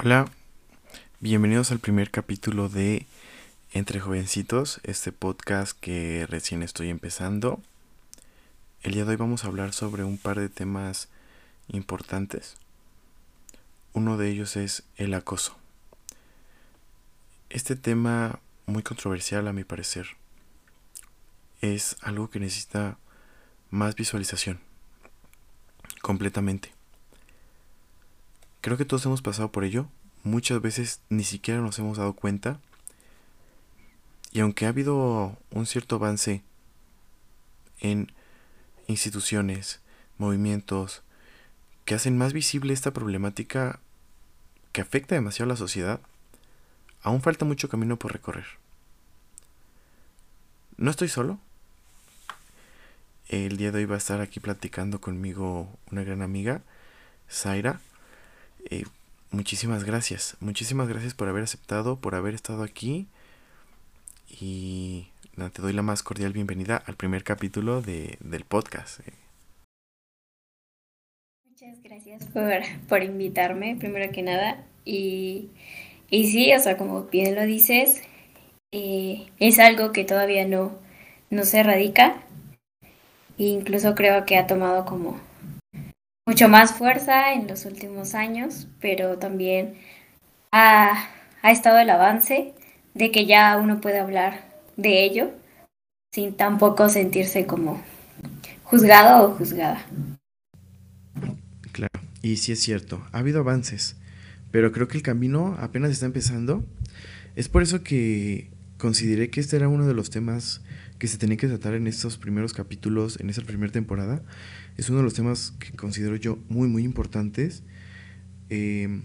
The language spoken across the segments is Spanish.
Hola, bienvenidos al primer capítulo de Entre Jovencitos, este podcast que recién estoy empezando. El día de hoy vamos a hablar sobre un par de temas importantes. Uno de ellos es el acoso. Este tema muy controversial a mi parecer es algo que necesita más visualización. Completamente. Creo que todos hemos pasado por ello. Muchas veces ni siquiera nos hemos dado cuenta. Y aunque ha habido un cierto avance en instituciones, movimientos que hacen más visible esta problemática que afecta demasiado a la sociedad, aún falta mucho camino por recorrer. No estoy solo. El día de hoy va a estar aquí platicando conmigo una gran amiga, Zaira. Eh, muchísimas gracias. Muchísimas gracias por haber aceptado, por haber estado aquí. Y te doy la más cordial bienvenida al primer capítulo de, del podcast. Eh. Muchas gracias por, por, invitarme, primero que nada. Y, y sí, o sea, como bien lo dices, eh, es algo que todavía no, no se erradica. E incluso creo que ha tomado como mucho más fuerza en los últimos años, pero también ha, estado el avance de que ya uno puede hablar de ello sin tampoco sentirse como juzgado o juzgada. Claro, y sí es cierto, ha habido avances, pero creo que el camino apenas está empezando. Es por eso que consideré que este era uno de los temas que se tenía que tratar en estos primeros capítulos, en esta primera temporada, es uno de los temas que considero yo muy, muy importantes. Em,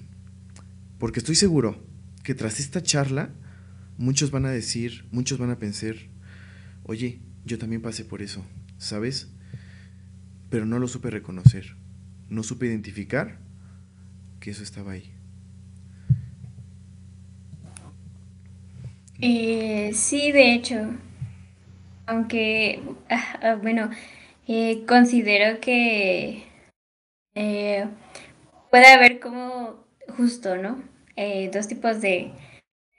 porque estoy seguro que tras esta charla, muchos van a decir, muchos van a pensar, oye, yo también pasé por eso, ¿sabes? Pero no lo supe reconocer, no supe identificar que eso estaba ahí. Eh, sí, de hecho, aunque, ah, ah, bueno, eh, considero que eh, puede haber como justo, ¿no? Eh, dos tipos de,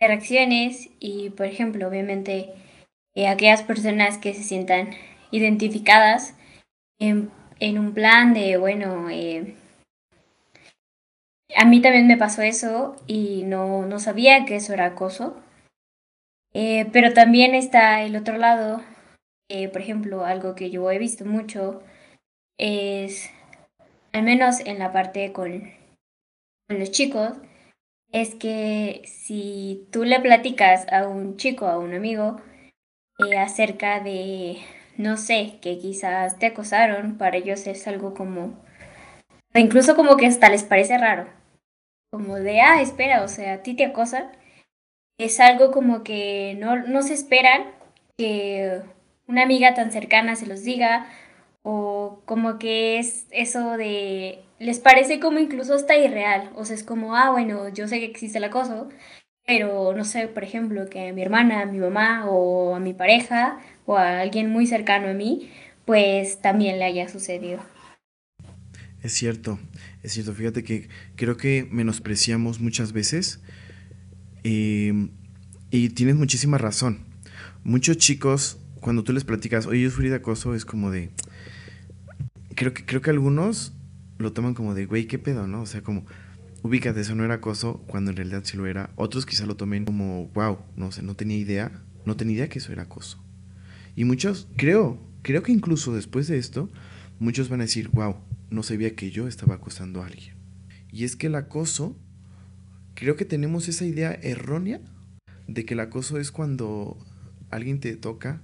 reacciones y, por ejemplo, obviamente, aquellas personas que se sientan identificadas en, en un plan de, bueno, a mí también me pasó eso y no, no sabía que eso era acoso. pero también está el otro lado eh, por ejemplo, algo que yo he visto mucho es, al menos en la parte con, los chicos, es que si tú le platicas a un chico, a un amigo, eh, acerca de, no sé, que quizás te acosaron, para ellos es algo como, incluso como que hasta les parece raro, como de, ah, espera, o sea, a ti te acosan, es algo como que no, no se esperan que una amiga tan cercana se los diga o como que es eso de les parece como incluso hasta irreal, o sea, es como, ah, bueno, yo sé que existe el acoso, pero no sé, por ejemplo, que a mi hermana, a mi mamá o a mi pareja o a alguien muy cercano a mí, pues también le haya sucedido. Es cierto, es cierto, fíjate que creo que menospreciamos muchas veces eh, y tienes muchísima razón. Muchos chicos cuando tú les platicas, oye, yo sufrí de acoso, es como de. Creo que, creo que algunos lo toman como de, güey, qué pedo, ¿no? O sea, como, ubícate, eso no era acoso, cuando en realidad sí lo era. Otros quizá lo tomen como, wow, no sé, no tenía idea, no tenía idea que eso era acoso. Y muchos, creo, creo que incluso después de esto, muchos van a decir, wow, no sabía que yo estaba acosando a alguien. Y es que el acoso, creo que tenemos esa idea errónea de que el acoso es cuando alguien te toca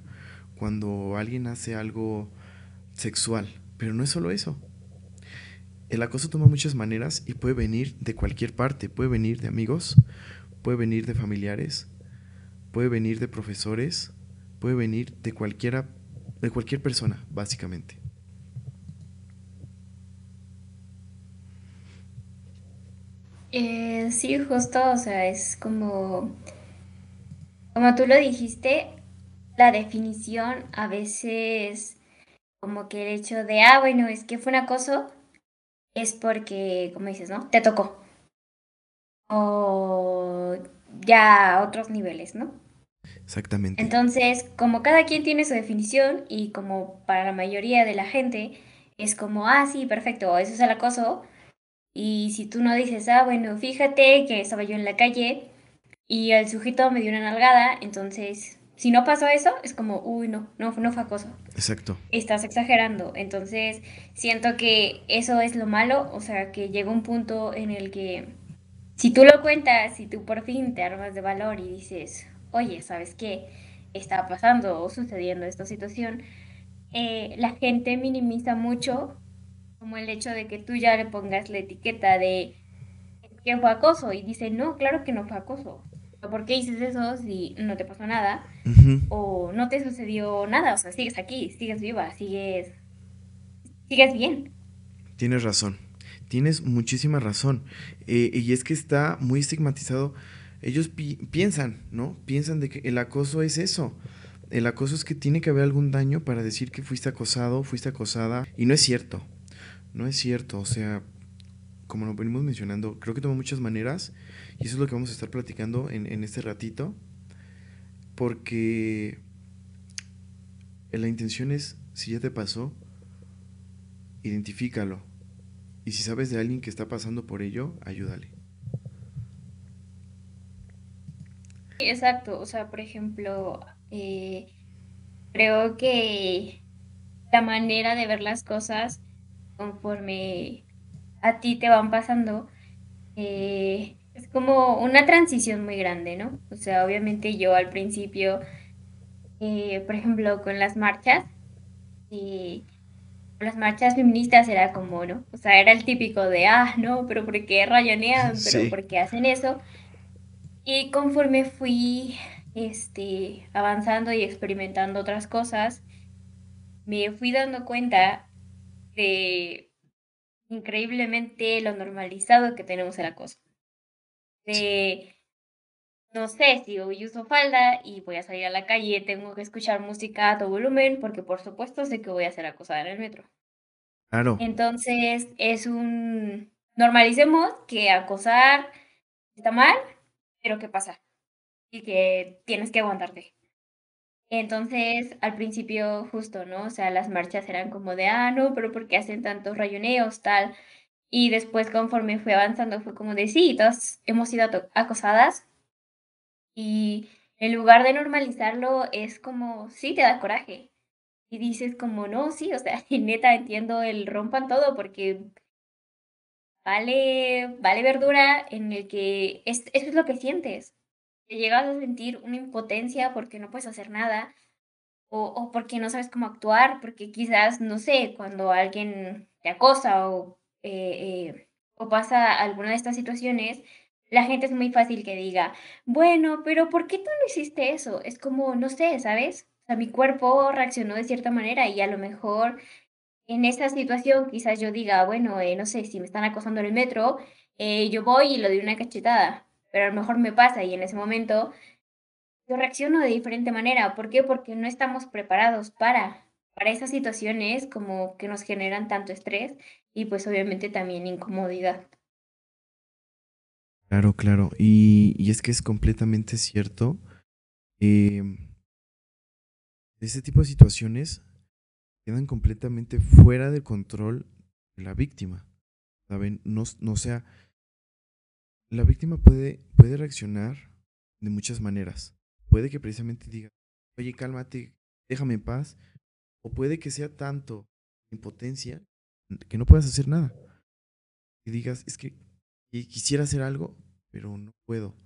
cuando alguien hace algo sexual, pero no es solo eso. El acoso toma muchas maneras y puede venir de cualquier parte, puede venir de amigos, puede venir de familiares, puede venir de profesores, puede venir de cualquiera de cualquier persona, básicamente. Eh, sí, justo, o sea, es como, como tú lo dijiste, la definición a veces como que el hecho de, ah, bueno, es que fue un acoso, es porque, como dices, ¿no? Te tocó. o ya a otros niveles, ¿no? Exactamente. Entonces, como cada quien tiene su definición y como para la mayoría de la gente es como, ah, sí, perfecto, eso es el acoso. Y si tú no dices, ah, bueno, fíjate que estaba yo en la calle y el sujeto me dio una nalgada, entonces, si no pasó eso, es como, uy, no, no, no fue acoso. Exacto. Estás exagerando. Entonces, siento que eso es lo malo, o sea, que llega un punto en el que si tú lo cuentas, si tú por fin te armas de valor y dices, oye, ¿sabes qué? Está pasando o sucediendo esta situación, eh, la gente minimiza mucho como el hecho de que tú ya le pongas la etiqueta de que fue acoso y dice, no, claro que no fue acoso. ¿Por qué dices eso si no te pasó nada? O no te sucedió nada, o sea, sigues aquí, sigues viva, sigues, sigues bien. Tienes razón, tienes muchísima razón. Eh, y es que está muy estigmatizado. Ellos piensan, ¿no? Piensan de que el acoso es eso. El acoso es que tiene que haber algún daño para decir que fuiste acosado, fuiste acosada. Y no es cierto. No es cierto, o sea, como lo venimos mencionando, creo que toma muchas maneras y eso es lo que vamos a estar platicando en, en este ratito, porque la intención es, si ya te pasó, identifícalo. Y si sabes de alguien que está pasando por ello, ayúdale. Exacto, o sea, por ejemplo, eh, creo que la manera de ver las cosas conforme a ti te van pasando, eh, como una transición muy grande, ¿no? O sea, obviamente yo al principio, eh, por ejemplo, con las marchas, y las marchas feministas era como, ¿no? O sea, era el típico de, ah, no, pero ¿por qué rayonean? ¿Pero por qué hacen eso? Y conforme fui este, avanzando y experimentando otras cosas, me fui dando cuenta de increíblemente lo normalizado que tenemos el acoso. De, no sé, si hoy uso falda y voy a salir a la calle, tengo que escuchar música a todo volumen porque por supuesto sé que voy a ser acosada en el metro. Claro. Entonces es un... Normalicemos que acosar está mal, pero ¿qué pasa? Y que tienes que aguantarte. Entonces, al principio, justo, ¿no? O sea, las marchas eran como de, ah, no, pero ¿por qué hacen tantos rayoneos, tal? Y después, conforme fue avanzando, fue como de, sí, todas hemos sido acosadas. Y en lugar de normalizarlo, es como, sí, te da coraje. Y dices como, no, sí, o sea, neta, entiendo el rompan todo porque vale, vale verdura en el que es, eso es lo que sientes llegas a sentir una impotencia porque no puedes hacer nada o, o, porque no sabes cómo actuar, porque quizás, no sé, cuando alguien te acosa o, eh, eh, o pasa alguna de estas situaciones, la gente es muy fácil que diga, bueno, pero ¿por qué tú no hiciste eso? Es como, no sé, ¿sabes? O sea, mi cuerpo reaccionó de cierta manera y a lo mejor en esa situación quizás yo diga, bueno, eh, no sé, si me están acosando en el metro, yo voy y lo doy una cachetada pero a lo mejor me pasa y en ese momento yo reacciono de diferente manera. ¿Por qué? Porque no estamos preparados para, para esas situaciones como que nos generan tanto estrés y pues obviamente también incomodidad. Claro, claro. Y, y es que es completamente cierto. Eh, ese tipo de situaciones quedan completamente fuera de control de la víctima. ¿Saben? No, no sea la víctima puede, puede reaccionar de muchas maneras. Puede que precisamente diga, oye, cálmate, déjame en paz. O puede que sea tanto impotencia que no puedas hacer nada. Y digas, es que quisiera hacer algo, pero no puedo.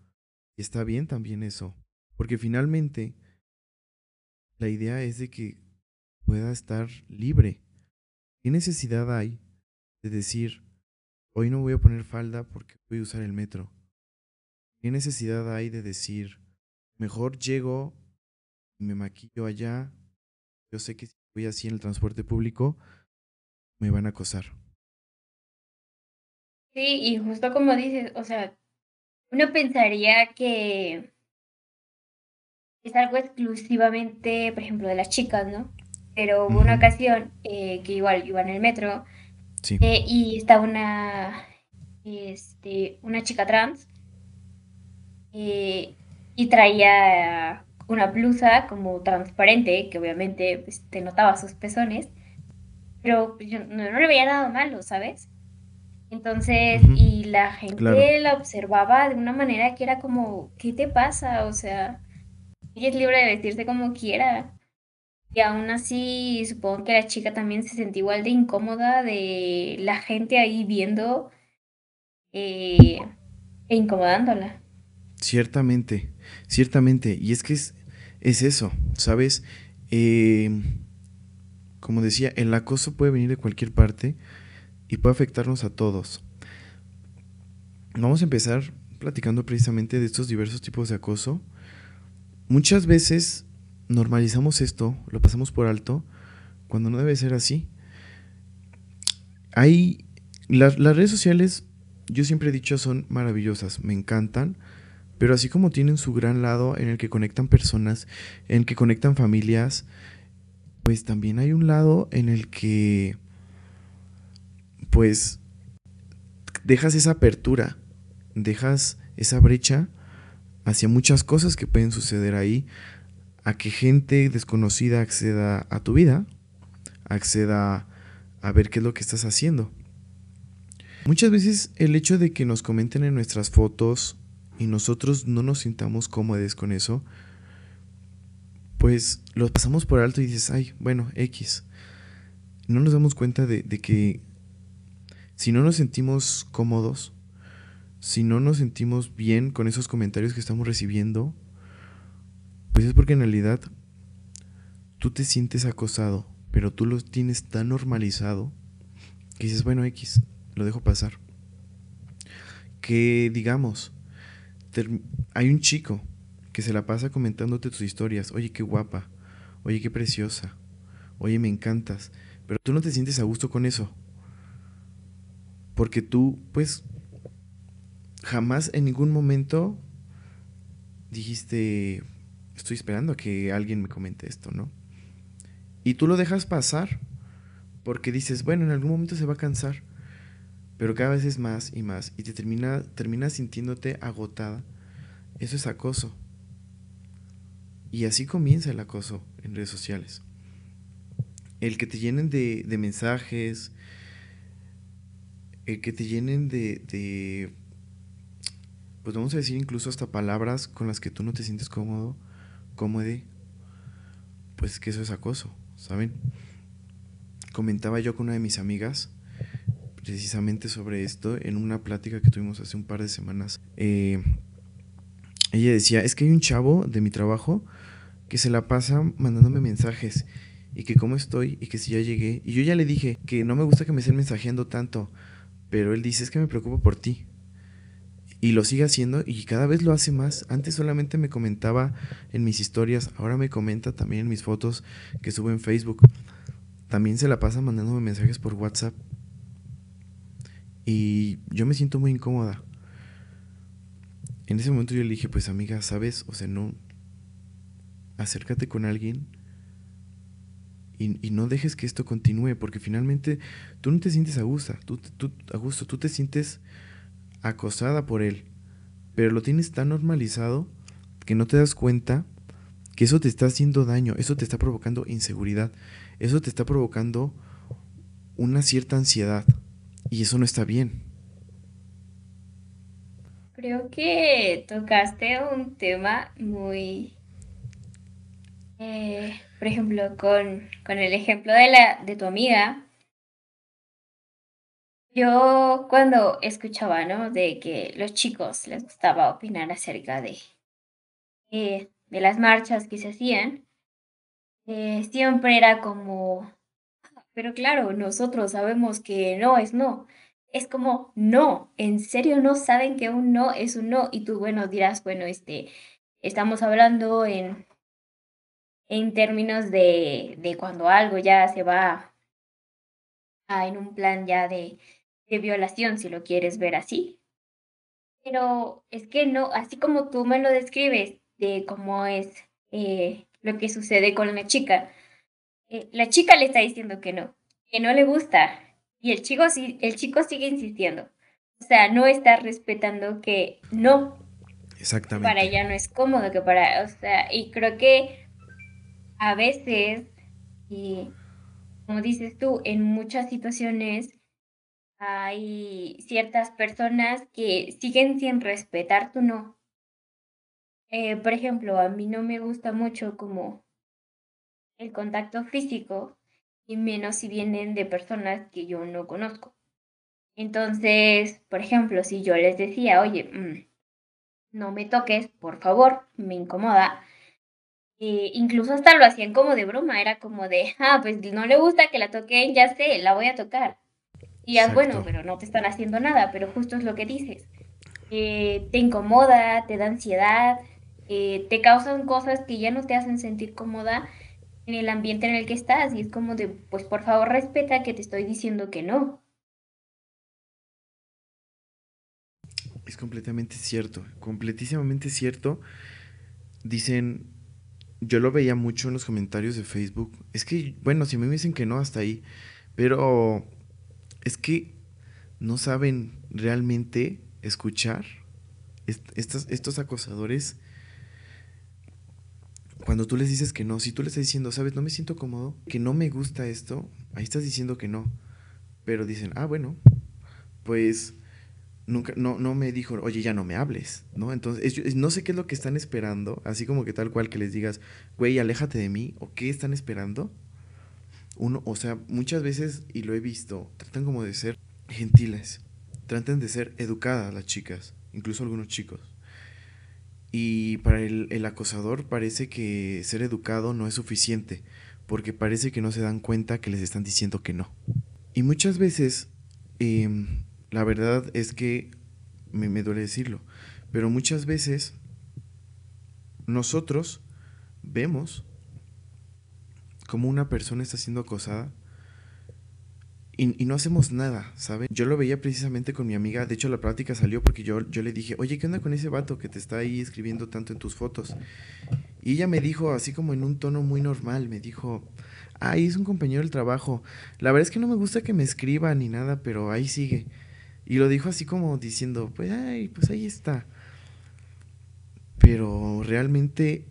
Y está bien también eso. Porque finalmente la idea es de que pueda estar libre. ¿Qué necesidad hay de decir, Hoy no voy a poner falda porque voy a usar el metro. ¿Qué necesidad hay de decir, mejor llego y me maquillo allá? Yo sé que si voy así en el transporte público, me van a acosar. Sí, y justo como dices, o sea, uno pensaría que es algo exclusivamente, por ejemplo, de las chicas, ¿no? Pero hubo una ocasión eh, que igual iba en el metro, eh, y está una, este, una chica trans eh, y traía una blusa como transparente, que obviamente pues, te notaba sus pezones, pero yo no, le veía nada malo, ¿sabes? Entonces, y la gente la observaba de una manera que era como, ¿qué te pasa? O sea, ella es libre de vestirse como quiera. Y aún así, supongo que la chica también se sentía igual de incómoda de la gente ahí viendo eh, e incomodándola. Ciertamente, ciertamente. Y es que es, es eso, ¿sabes? Eh, como decía, el acoso puede venir de cualquier parte y puede afectarnos a todos. Vamos a empezar platicando precisamente de estos diversos tipos de acoso. Muchas veces normalizamos esto, lo pasamos por alto, cuando no debe ser así. Hay las, las redes sociales, yo siempre he dicho, son maravillosas, me encantan, pero así como tienen su gran lado en el que conectan personas, en el que conectan familias, pues también hay un lado en el que, pues, dejas esa apertura, dejas esa brecha hacia muchas cosas que pueden suceder ahí, a que gente desconocida acceda a tu vida, acceda a ver qué es lo que estás haciendo. Muchas veces el hecho de que nos comenten en nuestras fotos y nosotros no nos sintamos cómodos con eso, pues lo pasamos por alto y dices, ay, bueno, X. No nos damos cuenta de, de que si no nos sentimos cómodos, si no nos sentimos bien con esos comentarios que estamos recibiendo, pues es porque en realidad tú te sientes acosado, pero tú lo tienes tan normalizado que dices, bueno, X, lo dejo pasar. Que digamos, hay un chico que se la pasa comentándote tus historias, oye, qué guapa, oye, qué preciosa, oye, me encantas, pero tú no te sientes a gusto con eso. Porque tú, pues, jamás en ningún momento dijiste, estoy esperando a que alguien me comente esto, ¿no? Y tú lo dejas pasar porque dices, bueno, en algún momento se va a cansar, pero cada vez es más y más y te termina, terminas sintiéndote agotada. Eso es acoso. Y así comienza el acoso en redes sociales. El que te llenen de, de mensajes, el que te llenen de, de, pues vamos a decir incluso hasta palabras con las que tú no te sientes cómodo, cómodo, pues que eso es acoso, ¿saben? Comentaba yo con una de mis amigas precisamente sobre esto en una plática que tuvimos hace un par de semanas. Eh, ella decía, es que hay un chavo de mi trabajo que se la pasa mandándome mensajes y que cómo estoy y que si ya llegué. Y yo ya le dije que no me gusta que me estén mensajeando tanto, pero él dice, es que me preocupo por ti. Y lo sigue haciendo y cada vez lo hace más. Antes solamente me comentaba en mis historias, ahora me comenta también en mis fotos que subo en Facebook. También se la pasa mandándome mensajes por WhatsApp. Y yo me siento muy incómoda. En ese momento yo le dije, pues amiga, ¿sabes? O sea, no... Acércate con alguien y, no dejes que esto continúe, porque finalmente tú no te sientes a gusto, tú, tú, a gusto, tú te sientes acosada por él, pero lo tienes tan normalizado que no te das cuenta que eso te está haciendo daño, eso te está provocando inseguridad, eso te está provocando una cierta ansiedad y eso no está bien. Creo que tocaste un tema muy, eh, por ejemplo, con, con el ejemplo de, la, de tu amiga, yo cuando escuchaba, ¿no? De que los chicos les gustaba opinar acerca de, eh, de las marchas que se hacían, eh, siempre era como, pero claro, nosotros sabemos que no es no. Es como, no, en serio no saben que un no es un no. Y tú, bueno, dirás, bueno, este, estamos hablando en, en términos de, de cuando algo ya se va a, en un plan ya de, de violación, si lo quieres ver así. Pero es que no, así como tú me lo describes de cómo es eh, lo que sucede con la chica, eh, la chica le está diciendo que no, que no le gusta, y el chico, el chico sigue insistiendo. O sea, no está respetando que no. Exactamente. Para ella no es cómodo, que para, o sea, y creo que a veces, y como dices tú, en muchas situaciones hay ciertas personas que siguen sin respetar tu no. Eh, por ejemplo, a mí no me gusta mucho como el contacto físico y menos si vienen de personas que yo no conozco. Entonces, por ejemplo, si yo les decía, oye, mm, no me toques, por favor, me incomoda. Eh, incluso hasta lo hacían como de broma, era como de, ah, pues no le gusta que la toquen, ya sé, la voy a tocar. Y es bueno, pero no te están haciendo nada, pero justo es lo que dices. Eh, te incomoda, te da ansiedad, eh, te causan cosas que ya no te hacen sentir cómoda en el ambiente en el que estás. Y es como de, pues por favor respeta que te estoy diciendo que no. Es completamente cierto, completísimamente cierto. Dicen, yo lo veía mucho en los comentarios de Facebook. Es que, bueno, si me dicen que no, hasta ahí. Pero es que no saben realmente escuchar estos, estos acosadores. Cuando tú les dices que no, si tú les estás diciendo, sabes, no me siento cómodo, que no me gusta esto, ahí estás diciendo que no. Pero dicen, ah, bueno, pues nunca, no, no me dijo, oye, ya no me hables, ¿no? Entonces, no sé qué es lo que están esperando, así como que tal cual que les digas, güey, aléjate de mí, o qué están esperando uno, o sea, muchas veces, y lo he visto, tratan como de ser gentiles, tratan de ser educadas las chicas, incluso algunos chicos. Y para el, acosador parece que ser educado no es suficiente, porque parece que no se dan cuenta que les están diciendo que no. Y muchas veces, em, la verdad es que, me, me duele decirlo, pero muchas veces nosotros vemos como una persona está siendo acosada y, no hacemos nada, ¿saben? Yo lo veía precisamente con mi amiga, de hecho la plática salió porque yo, yo le dije, oye, ¿qué onda con ese vato que te está ahí escribiendo tanto en tus fotos? Y ella me dijo, así como en un tono muy normal, me dijo, ay, es un compañero del trabajo, la verdad es que no me gusta que me escriba ni nada, pero ahí sigue. Y lo dijo así como diciendo, pues, ay, pues ahí está. Pero realmente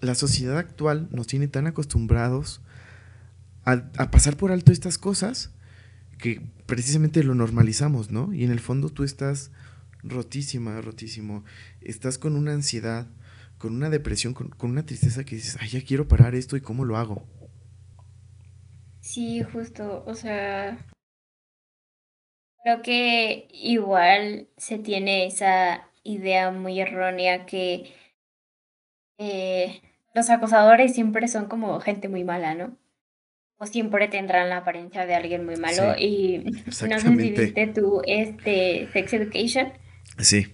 la sociedad actual nos tiene tan acostumbrados a, pasar por alto estas cosas que precisamente lo normalizamos, ¿no? Y en el fondo tú estás rotísima, rotísimo. Estás con una ansiedad, con una depresión, con, una tristeza que dices, ay, ya quiero parar esto y cómo lo hago. Sí, justo, o sea, creo que igual se tiene esa idea muy errónea que eh, los acosadores siempre son como gente muy mala, ¿no? Siempre tendrán la apariencia de alguien muy malo. y no sé si viste tú este Sex Education. Sí.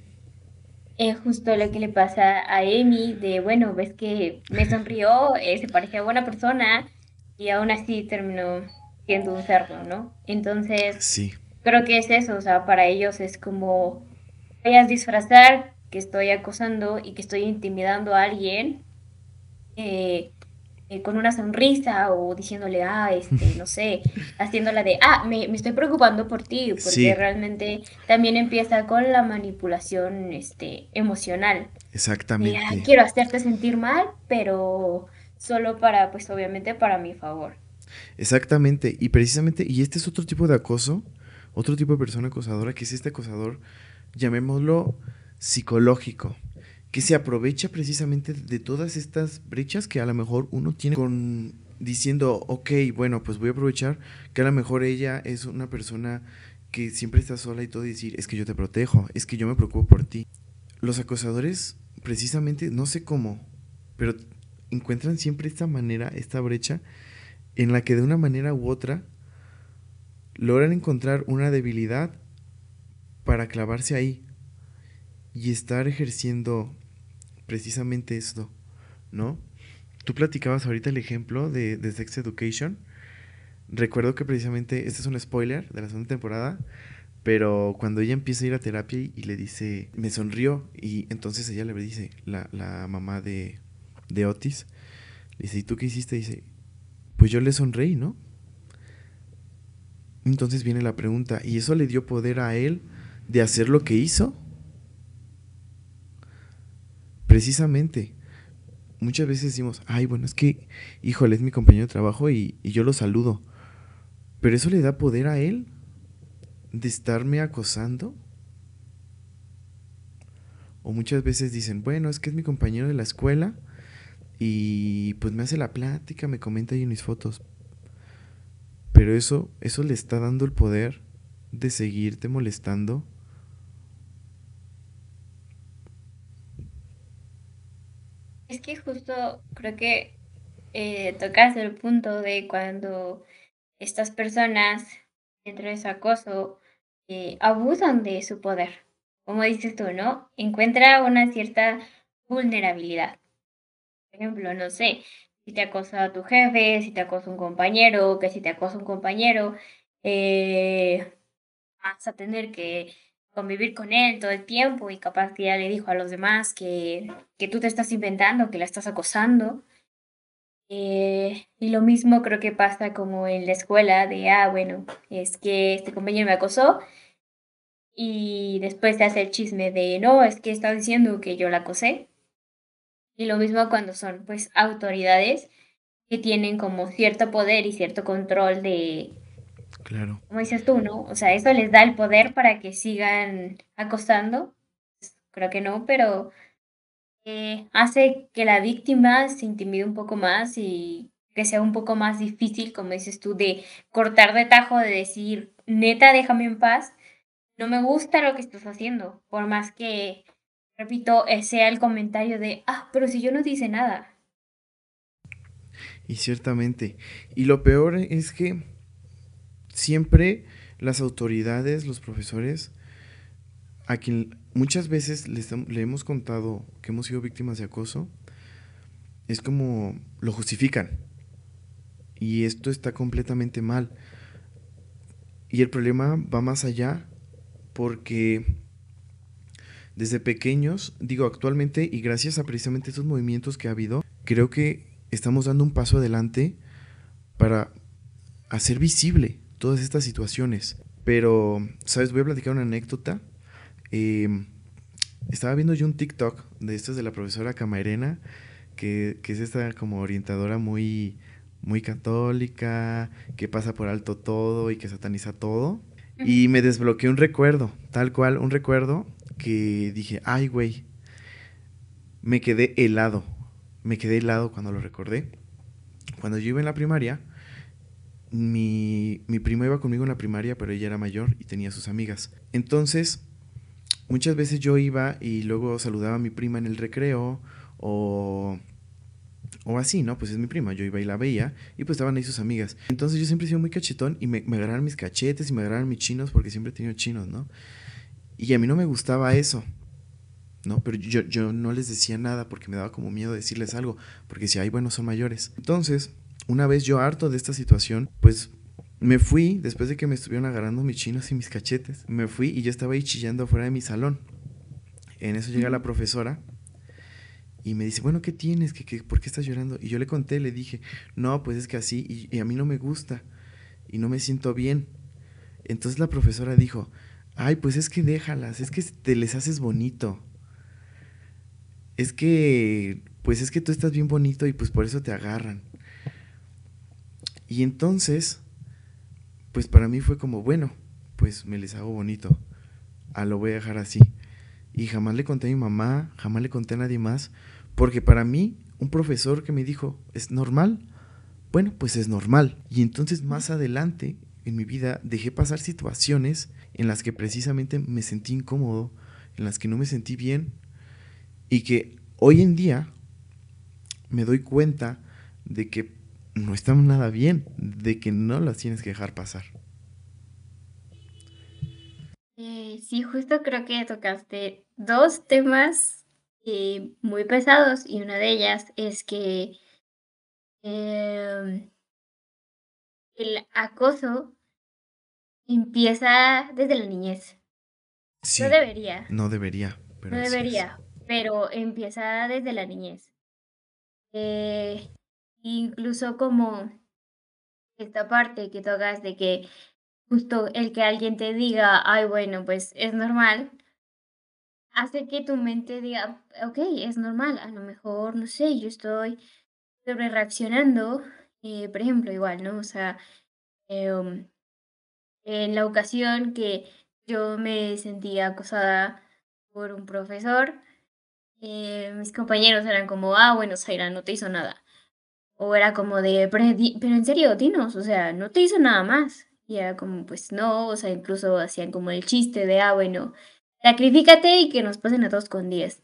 Es justo lo que le pasa a Amy, de bueno, ves que me sonrió, eh, se parecía a buena persona y aún así terminó siendo un cerdo, ¿no? Entonces, sí. creo que es eso, o sea, para ellos es como, vayas a disfrazar que estoy acosando y que estoy intimidando a alguien eh, eh, con una sonrisa o diciéndole, ah, este, no sé, haciéndola de, ah, me, estoy preocupando por ti, porque realmente también empieza con la manipulación este, emocional. Exactamente. quiero hacerte sentir mal, pero solo para, pues obviamente para mi favor. Exactamente, y precisamente, y este es otro tipo de acoso, otro tipo de persona acosadora, que es este acosador, llamémoslo psicológico que se aprovecha precisamente de todas estas brechas que a lo mejor uno tiene con diciendo, ok, bueno, pues voy a aprovechar que a lo mejor ella es una persona que siempre está sola y todo y decir, es que yo te protejo, es que yo me preocupo por ti. Los acosadores, precisamente, no sé cómo, pero encuentran siempre esta manera, esta brecha, en la que de una manera u otra logran encontrar una debilidad para clavarse ahí y estar ejerciendo precisamente esto, ¿no? Tú platicabas ahorita el ejemplo de, Sex Education. Recuerdo que precisamente, este es un spoiler de la segunda temporada, pero cuando ella empieza a ir a terapia y, le dice, me sonrió, y entonces ella le dice, la, la mamá de, de Otis, le dice, ¿y tú qué hiciste? dice, pues yo le sonreí, ¿no? Entonces viene la pregunta, ¿y eso le dio poder a él de hacer lo que hizo? Precisamente, muchas veces decimos, ay, bueno, es que, híjole, es mi compañero de trabajo y, yo lo saludo. Pero eso le da poder a él de estarme acosando. O muchas veces dicen, bueno, es que es mi compañero de la escuela y pues me hace la plática, me comenta ahí en mis fotos. Pero eso, eso le está dando el poder de seguirte molestando. Es que justo creo que eh, tocas el punto de cuando estas personas, dentro de ese acoso, eh, abusan de su poder. Como dices tú, ¿no? Encuentra una cierta vulnerabilidad. Por ejemplo, no sé, si te acosa tu jefe, si te acosa un compañero, que si te acosa un compañero, eh, vas a tener que convivir con él todo el tiempo y capaz que ya le dijo a los demás que, que tú te estás inventando, que la estás acosando. Eh, y lo mismo creo que pasa como en la escuela de, ah, bueno, es que este compañero me acosó y después te hace el chisme de, no, es que está diciendo que yo la acosé. Y lo mismo cuando son pues autoridades que tienen como cierto poder y cierto control de, Claro. como dices tú, ¿no? O sea, eso les da el poder para que sigan acosando. Creo que no, pero eh, hace que la víctima se intimide un poco más y que sea un poco más difícil, como dices tú, de cortar de tajo, de decir, neta, déjame en paz, no me gusta lo que estás haciendo, por más que, repito, eh, sea el comentario de, ah, pero si yo no dice nada. Y ciertamente. Y lo peor es que siempre las autoridades, los profesores, a quien muchas veces les le hemos contado que hemos sido víctimas de acoso, es como lo justifican. Y esto está completamente mal. Y el problema va más allá porque desde pequeños, digo actualmente, y gracias a precisamente estos movimientos que ha habido, creo que estamos dando un paso adelante para hacer visible todas estas situaciones. Pero, ¿sabes? Voy a platicar una anécdota. Eh, estaba viendo yo un TikTok de estos de la profesora Camarena, que, que es esta como orientadora muy, muy católica, que pasa por alto todo y que sataniza todo. Y me desbloqueé un recuerdo, tal cual, un recuerdo que dije, ay, güey, me quedé helado. Me quedé helado cuando lo recordé. Cuando yo iba en la primaria, mi, mi prima iba conmigo en la primaria, pero ella era mayor y tenía sus amigas. Entonces, muchas veces yo iba y luego saludaba a mi prima en el recreo o, o así, ¿no? Pues es mi prima, yo iba y la veía y pues estaban ahí sus amigas. Entonces yo siempre he sido muy cachetón y me, me agarraron mis cachetes y me agarraron mis chinos porque siempre he tenido chinos, ¿no? Y a mí no me gustaba eso. ¿no? Pero yo, yo no les decía nada porque me daba como miedo decirles algo, porque si ay, bueno, son mayores. Entonces, una vez yo harto de esta situación, pues me fui, después de que me estuvieron agarrando mis chinos y mis cachetes, me fui y yo estaba ahí chillando afuera de mi salón. En eso llega la profesora y me dice, bueno, ¿qué tienes? ¿Qué, qué, por qué estás llorando? Y yo le conté, le dije, no, pues es que así, y, y a mí no me gusta, y no me siento bien. Entonces la profesora dijo, ay, pues es que déjalas, es que te les haces bonito. Es que, pues es que tú estás bien bonito y pues por eso te agarran. Y entonces, pues para mí fue como, bueno, pues me les hago bonito. Ah, lo voy a dejar así. Y jamás le conté a mi mamá, jamás le conté a nadie más, porque para mí, un profesor que me dijo, ¿es normal? Bueno, pues es normal. Y entonces más adelante en mi vida dejé pasar situaciones en las que precisamente me sentí incómodo, en las que no me sentí bien, y que hoy en día me doy cuenta de que no están nada bien, de que no las tienes que dejar pasar. Eh, sí, justo creo que tocaste dos temas eh, muy pesados y una de ellas es que eh, el acoso empieza desde la niñez. Sí, No debería, no debería, pero no es. debería, pero empieza desde la niñez. Eh, incluso como esta parte que tocas de que justo el que alguien te diga, ay, bueno, pues es normal, hace que tu mente diga, ok, es normal, a lo mejor, no sé, yo estoy sobre reaccionando, eh, por ejemplo, igual, ¿no? O sea, em, en la ocasión que yo me sentía acosada por un profesor, eh, mis compañeros eran como, ah, bueno, Zaira, no te hizo nada. O era como de, pero, en serio, dinos, o sea, no te hizo nada más. Y era como, pues no, o sea, incluso hacían como el chiste de, ah, bueno, sacrifícate y que nos pasen a todos con 10.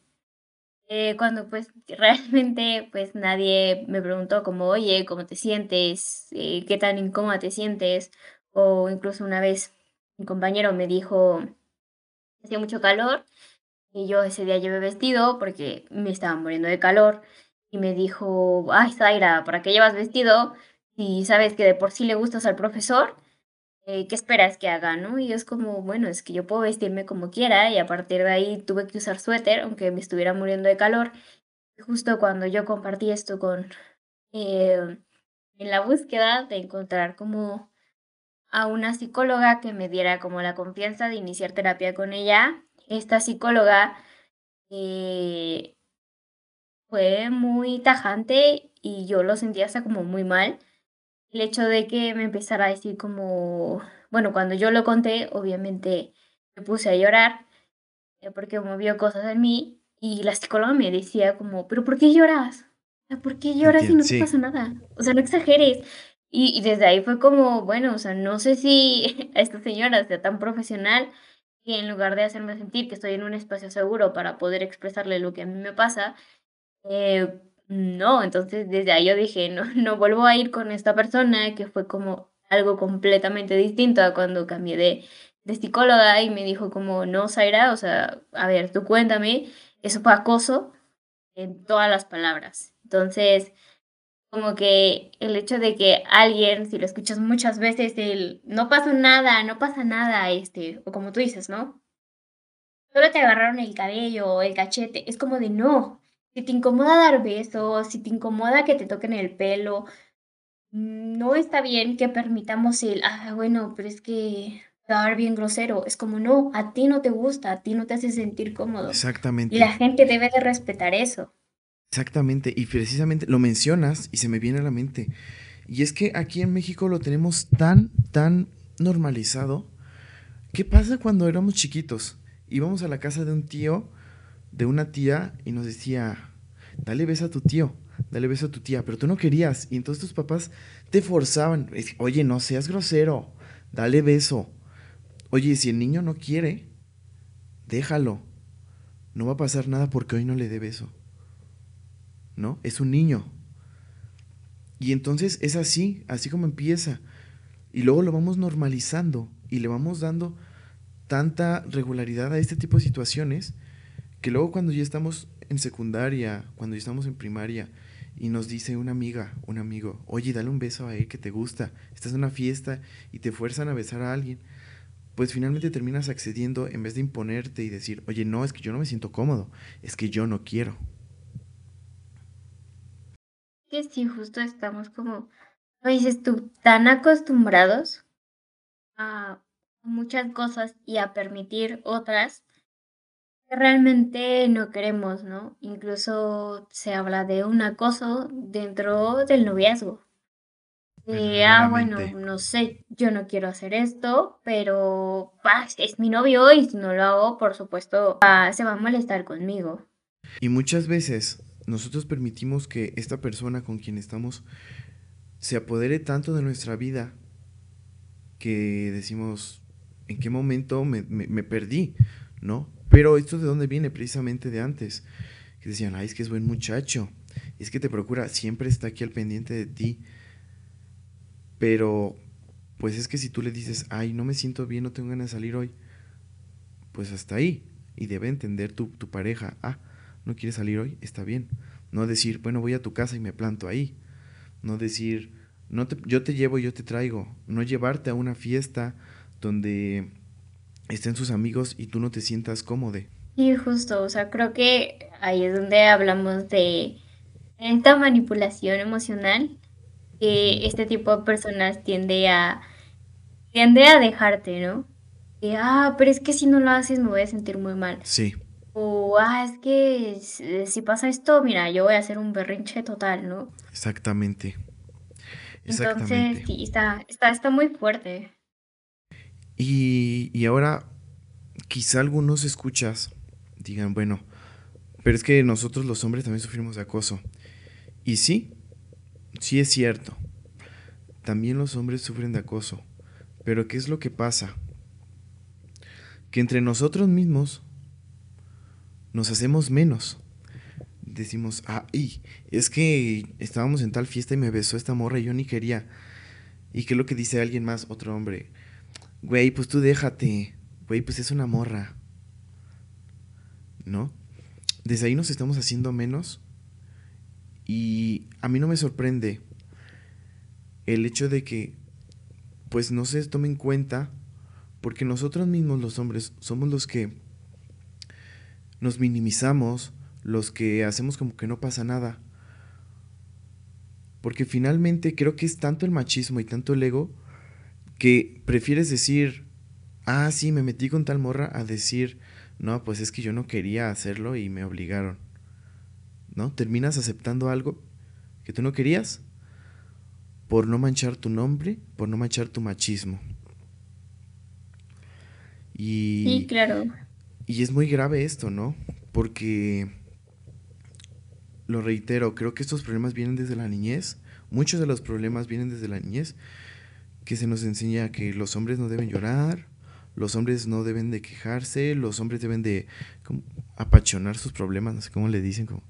Eh, cuando pues realmente pues nadie me preguntó como, oye, ¿cómo te sientes? Eh, ¿Qué tan incómoda te sientes? O incluso una vez mi compañero me dijo, hacía mucho calor y yo ese día llevé vestido porque me estaba muriendo de calor y me dijo, ay Zaira, ¿para qué llevas vestido? Si sabes que de por sí le gustas al profesor, eh, ¿qué esperas que haga? ¿no? Y es como, bueno, es que yo puedo vestirme como quiera y a partir de ahí tuve que usar suéter, aunque me estuviera muriendo de calor. justo cuando yo compartí esto con, eh, en la búsqueda de encontrar como a una psicóloga que me diera como la confianza de iniciar terapia con ella, esta psicóloga eh, fue muy tajante y yo lo sentía hasta como muy mal el hecho de que me empezara a decir como, bueno, cuando yo lo conté, obviamente me puse a llorar eh, porque movió cosas en mí y la psicóloga me decía como, pero ¿por qué lloras? ¿Por qué lloras y no te pasa nada? O sea, no exageres. Y, y, desde ahí fue como, bueno, o sea, no sé si esta señora sea tan profesional que en lugar de hacerme sentir que estoy en un espacio seguro para poder expresarle lo que a mí me pasa, eh, no, entonces desde ahí yo dije, no, no vuelvo a ir con esta persona, que fue como algo completamente distinto a cuando cambié de, de psicóloga y me dijo como, no, Zaira, o sea, a ver, tú cuéntame, eso fue acoso en todas las palabras. Entonces, como que el hecho de que alguien, si lo escuchas muchas veces, el no pasa nada, no pasa nada, este, o como tú dices, ¿no? Solo te agarraron el cabello o el cachete, es como de no, si te incomoda dar besos, si te incomoda que te toquen el pelo, no está bien que permitamos el, ah, bueno, pero es que dar bien grosero. Es como, no, a ti no te gusta, a ti no te hace sentir cómodo. Exactamente. Y la gente debe de respetar eso. Exactamente, y precisamente lo mencionas y se me viene a la mente. Y es que aquí en México lo tenemos tan, tan normalizado. ¿Qué pasa cuando éramos chiquitos? Íbamos a la casa de un tío de una tía y nos decía, dale beso a tu tío, dale beso a tu tía, pero tú no querías. Y entonces tus papás te forzaban, oye, no seas grosero, dale beso. Oye, si el niño no quiere, déjalo. No va a pasar nada porque hoy no le dé beso. ¿No? Es un niño. Y entonces es así, así como empieza. Y luego lo vamos normalizando y le vamos dando tanta regularidad a este tipo de situaciones que luego cuando ya estamos en secundaria, cuando ya estamos en primaria, y nos dice una amiga, un amigo, oye, dale un beso a él que te gusta, estás en una fiesta y te fuerzan a besar a alguien, pues finalmente terminas accediendo en vez de imponerte y decir, oye, no, es que yo no me siento cómodo, es que yo no quiero. Que sí, justo estamos como, dices tú, tan acostumbrados a muchas cosas y a permitir otras realmente no queremos, ¿no? Incluso se habla de un acoso dentro del noviazgo. De, ah, bueno, no sé, yo no quiero hacer esto, pero es mi novio y si no lo hago, por supuesto, se va a molestar conmigo. Y muchas veces nosotros permitimos que esta persona con quien estamos se apodere tanto de nuestra vida que decimos, ¿en qué momento me, me perdí? ¿No? Pero esto de dónde viene precisamente de antes. Que decían, ay, es que es buen muchacho. Es que te procura, siempre está aquí al pendiente de ti. Pero, pues es que si tú le dices, ay, no me siento bien, no tengo ganas de salir hoy, pues hasta ahí. Y debe entender tu, tu pareja, ah, no quieres salir hoy, está bien. No decir, bueno, voy a tu casa y me planto ahí. No decir, no te, yo te llevo y yo te traigo. No llevarte a una fiesta donde estén sus amigos y tú no te sientas cómodo. Y justo, o sea, creo que ahí es donde hablamos de esta manipulación emocional que este tipo de personas tiende a tiende a dejarte, ¿no? Que, ah, pero es que si no lo haces me voy a sentir muy mal. Sí. O, ah, es que si pasa esto, mira, yo voy a hacer un berrinche total, ¿no? Exactamente. Entonces, Exactamente. sí, está, está, está muy fuerte. Y, ahora, quizá algunos escuchas digan, bueno, pero es que nosotros los hombres también sufrimos de acoso. Y sí, sí es cierto. También los hombres sufren de acoso. Pero ¿qué es lo que pasa? Que entre nosotros mismos nos hacemos menos. Decimos, ah, y es que estábamos en tal fiesta y me besó esta morra y yo ni quería. ¿Y qué es lo que dice alguien más? Otro hombre. Güey, pues tú déjate. Güey, pues es una morra. ¿No? Desde ahí nos estamos haciendo menos. Y a mí no me sorprende el hecho de que, pues no se tome en cuenta, porque nosotros mismos los hombres somos los que nos minimizamos, los que hacemos como que no pasa nada. Porque finalmente creo que es tanto el machismo y tanto el ego que prefieres decir, ah, sí, me metí con tal morra, a decir, no, pues es que yo no quería hacerlo y me obligaron. ¿No? Terminas aceptando algo que tú no querías por no manchar tu nombre, por no manchar tu machismo. Sí, Y, claro. y es muy grave esto, ¿no? Porque, lo reitero, creo que estos problemas vienen desde la niñez. Muchos de los problemas vienen desde la niñez, que se nos enseña que los hombres no deben llorar, los hombres no deben de quejarse, los hombres deben de como, apachonar sus problemas, no sé cómo le dicen, como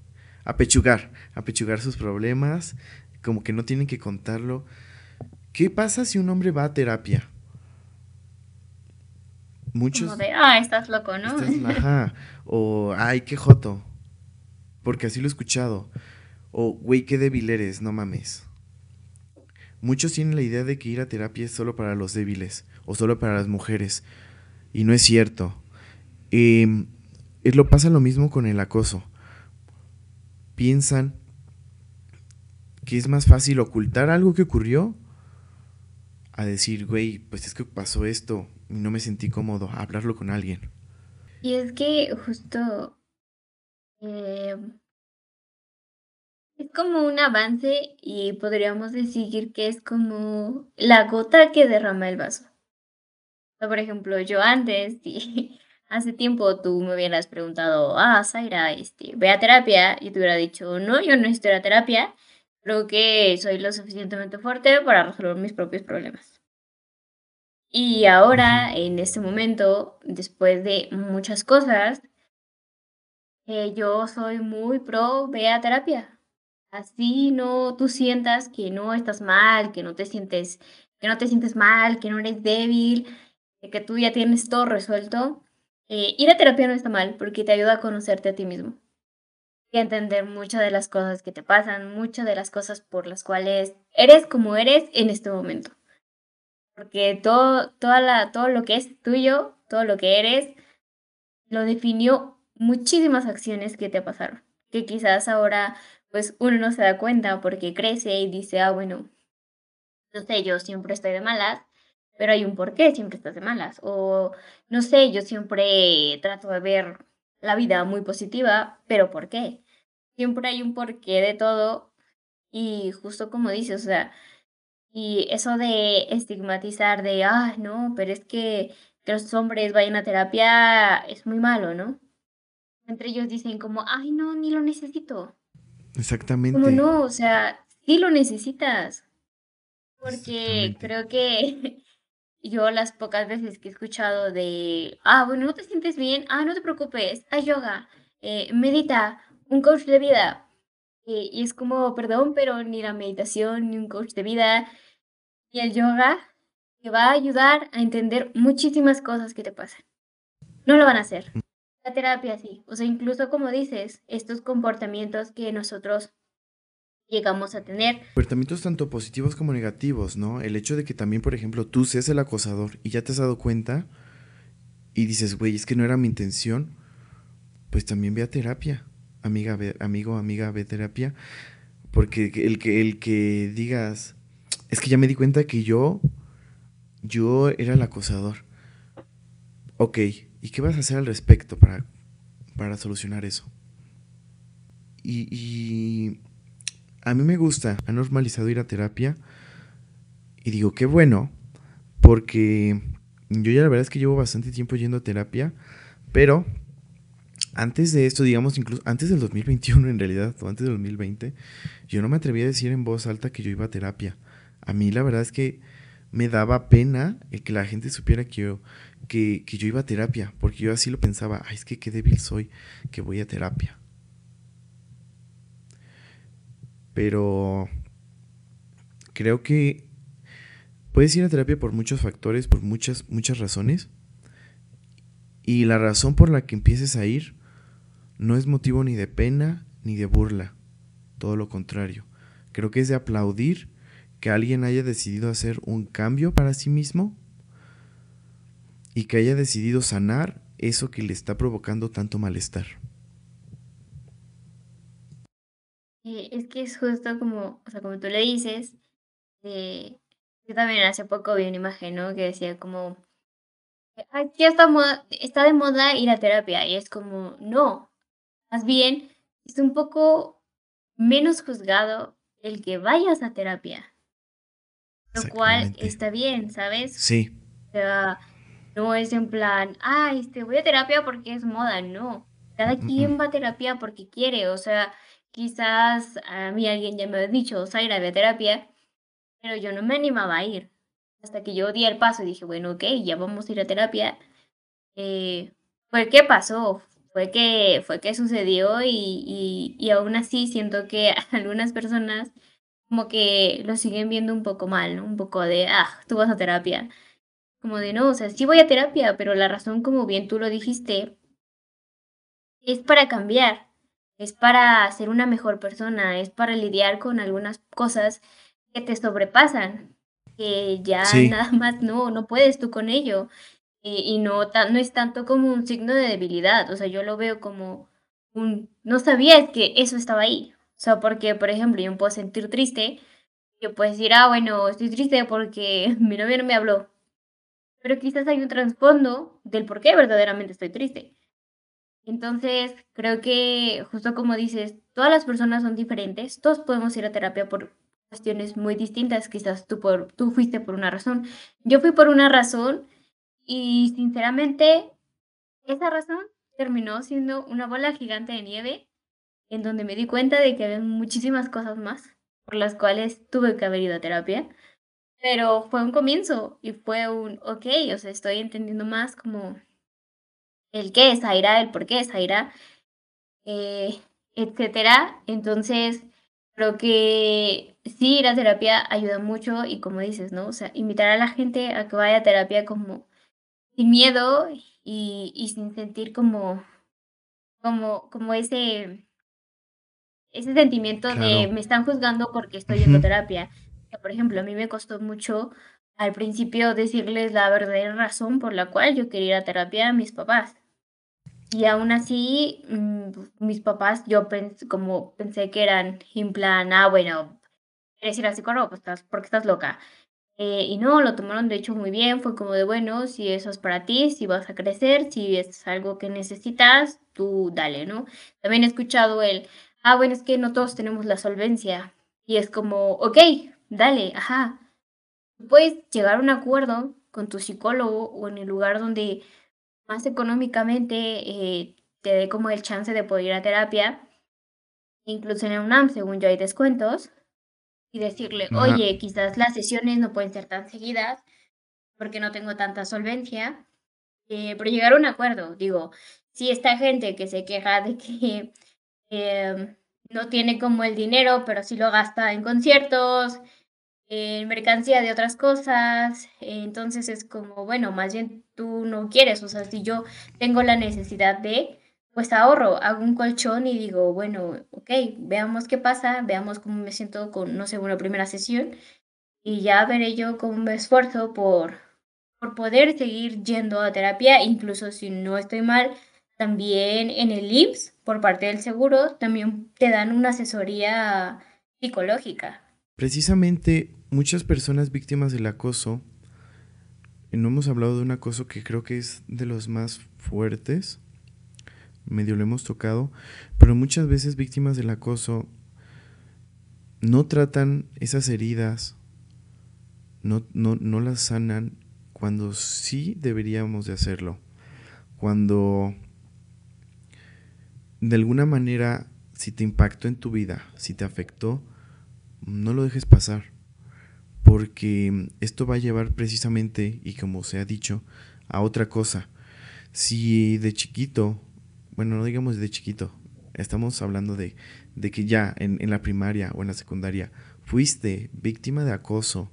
apechugar, apechugar sus problemas, como que no tienen que contarlo. ¿Qué pasa si un hombre va a terapia? Como Muchos, de, ah, estás loco, ¿no? estás, ajá, o ay, qué joto, porque así lo he escuchado, o güey, qué débil eres, no mames. Muchos tienen la idea de que ir a terapia es solo para los débiles o solo para las mujeres, y no es cierto. Em, es lo pasa lo mismo con el acoso. Piensan que es más fácil ocultar algo que ocurrió a decir, güey, pues es que pasó esto y no me sentí cómodo, a hablarlo con alguien. Y es que justo eh, es como un avance y podríamos decir que es como la gota que derrama el vaso. Por ejemplo, yo antes, sí, hace tiempo tú me hubieras preguntado, ah, Zaira, este, ve a terapia, y te hubiera dicho, no, yo no necesito ir a terapia, creo que soy lo suficientemente fuerte para resolver mis propios problemas. Y ahora, en este momento, después de muchas cosas, eh, yo soy muy pro, ve a terapia. Así no tú sientas que no estás mal, que no te sientes, que no te sientes mal, que no eres débil, de que tú ya tienes todo resuelto. Eh, ir a terapia no está mal porque te ayuda a conocerte a ti mismo y a entender muchas de las cosas que te pasan, muchas de las cosas por las cuales eres como eres en este momento. Porque todo, toda la, todo lo que es tuyo, todo lo que eres, lo definió muchísimas acciones que te pasaron, que quizás ahora pues uno no se da cuenta porque crece y dice, ah, bueno, no sé, yo siempre estoy de malas, pero hay un por qué siempre estás de malas. O no sé, yo siempre trato de ver la vida muy positiva, pero ¿por qué? Siempre hay un porqué de todo y justo como dices, o sea, y eso de estigmatizar de, ah, no, pero es que, que los hombres vayan a terapia es muy malo, ¿no? Entre ellos dicen como, ay, no, ni lo necesito. Exactamente, no, o sea, sí lo necesitas. Porque creo que yo las pocas veces que he escuchado de, ah, bueno, no te sientes bien, ah, no te preocupes, haz yoga, eh, medita, un coach de vida. Eh, y es como, perdón, pero ni la meditación, ni un coach de vida, ni el yoga te va a ayudar a entender muchísimas cosas que te pasan. No lo van a hacer. La terapia sí. O sea, incluso como dices, estos comportamientos que nosotros llegamos a tener. Comportamientos tanto positivos como negativos, ¿no? El hecho de que también, por ejemplo, tú seas el acosador y ya te has dado cuenta y dices, güey, es que no era mi intención, pues también ve a terapia. Amiga, ve- amigo, amiga, ve terapia. Porque el que, el que digas, es que ya me di cuenta que yo, yo era el acosador. Ok, ¿y qué vas a hacer al respecto para, para solucionar eso. Y, a mí me gusta, ha normalizado ir a terapia. Y digo, qué bueno, porque yo ya la verdad es que llevo bastante tiempo yendo a terapia, pero antes de esto, digamos, incluso antes del 2021 en realidad, o antes del 2020, yo no me atrevía a decir en voz alta que yo iba a terapia. A mí la verdad es que me daba pena el que la gente supiera que yo, que, que yo iba a terapia, porque yo así lo pensaba, ay, es que qué débil soy que voy a terapia. Pero creo que puedes ir a terapia por muchos factores, por muchas, muchas razones. Y la razón por la que empieces a ir no es motivo ni de pena ni de burla. Todo lo contrario. Creo que es de aplaudir que alguien haya decidido hacer un cambio para sí mismo y que haya decidido sanar eso que le está provocando tanto malestar. Eh, es que es justo como, o sea, como tú le dices, eh, yo también hace poco vi una imagen, ¿no? Que decía como, ya está, está de moda ir a terapia y es como, no, más bien es un poco menos juzgado el que vayas a terapia, lo cual está bien, ¿sabes? Sí. O sea, no es en plan, ay, este, voy a terapia porque es moda, no. Cada quien va a terapia porque quiere, o sea, Quizás a mí alguien ya me ha dicho, Zaira, ve a terapia, pero yo no me animaba a ir. Hasta que yo di el paso y dije, bueno, ok, ya vamos a ir a terapia. Eh, fue que pasó, fue que, fue que sucedió y, y, y aún así siento que algunas personas como que lo siguen viendo un poco mal, ¿no? Un poco de, ah, tú vas a terapia. Como de, no, o sea, sí voy a terapia, pero la razón, como bien tú lo dijiste, es para cambiar es para ser una mejor persona, es para lidiar con algunas cosas que te sobrepasan, que ya nada más no, no puedes tú con ello. Y, no, no es tanto como un signo de debilidad, o sea, yo lo veo como un, no sabías que eso estaba ahí. O sea, porque, por ejemplo, yo me puedo sentir triste, yo puedo decir, ah, bueno, estoy triste porque mi novio no me habló. Pero quizás hay un trasfondo del por qué verdaderamente estoy triste. Entonces, creo que justo como dices, todas las personas son diferentes, todos podemos ir a terapia por cuestiones muy distintas, quizás tú, por, tú fuiste por una razón, yo fui por una razón y sinceramente esa razón terminó siendo una bola gigante de nieve en donde me di cuenta de que había muchísimas cosas más por las cuales tuve que haber ido a terapia, pero fue un comienzo y fue un, ok, o sea, estoy entendiendo más como el qué es Zaira, el por qué es Zaira, eh, etcétera. Entonces, creo que sí, ir a terapia ayuda mucho y como dices, ¿no? O sea, invitar a la gente a que vaya a terapia como sin miedo y, y sin sentir como, como, como ese, ese sentimiento de me están juzgando porque estoy a terapia. Por ejemplo, a mí me costó mucho al principio decirles la verdadera razón por la cual yo quería ir a terapia a mis papás. Y aún así, mm, mis papás, yo pensé, como pensé que eran en ah, bueno, ¿quieres ir al psicólogo? Pues estás, porque estás loca. Eh, y no, lo tomaron de hecho muy bien, fue como de, bueno, si eso es para ti, si vas a crecer, si es algo que necesitas, tú dale, ¿no? También he escuchado el, ah, bueno, es que no todos tenemos la solvencia. Y es como, ok, dale, ajá. Puedes llegar a un acuerdo con tu psicólogo o en el lugar donde más económicamente eh, te dé como el chance de poder ir a terapia, incluso en el UNAM, según yo, hay descuentos, y decirle, oye, quizás las sesiones no pueden ser tan seguidas porque no tengo tanta solvencia, eh, pero llegar a un acuerdo, digo, si esta gente que se queja de que em, no tiene como el dinero, pero sí lo gasta en conciertos, en mercancía de otras cosas, entonces es como, bueno, más bien tú no quieres, o sea, si yo tengo la necesidad de, pues ahorro, hago un colchón y digo, bueno, ok, veamos qué pasa, veamos cómo me siento con, no sé, una primera sesión y ya veré yo cómo me esfuerzo por, por poder seguir yendo a terapia, incluso si no estoy mal, también en el IMSS, por parte del seguro, también te dan una asesoría psicológica. Precisamente muchas personas víctimas del acoso, no hemos hablado de un acoso que creo que es de los más fuertes, medio lo hemos tocado, pero muchas veces víctimas del acoso no tratan esas heridas, no, no, no las sanan cuando sí deberíamos de hacerlo. Cuando de alguna manera, si te impactó en tu vida, si te afectó, no lo dejes pasar. Porque esto va a llevar precisamente, y como se ha dicho, a otra cosa. Si de chiquito, bueno, no digamos de chiquito, estamos hablando de, de que ya en, la primaria o en la secundaria fuiste víctima de acoso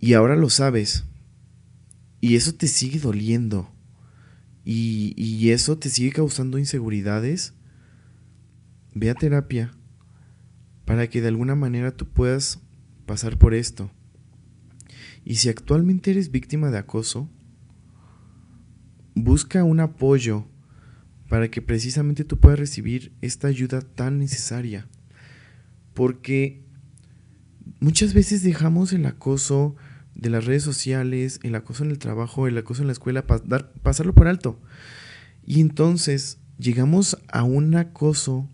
y ahora lo sabes y eso te sigue doliendo y, y eso te sigue causando inseguridades, ve a terapia para que de alguna manera tú puedas pasar por esto. Y si actualmente eres víctima de acoso, busca un apoyo para que precisamente tú puedas recibir esta ayuda tan necesaria. Porque muchas veces dejamos el acoso de las redes sociales, el acoso en el trabajo, el acoso en la escuela, pasarlo por alto. Y entonces llegamos a un acoso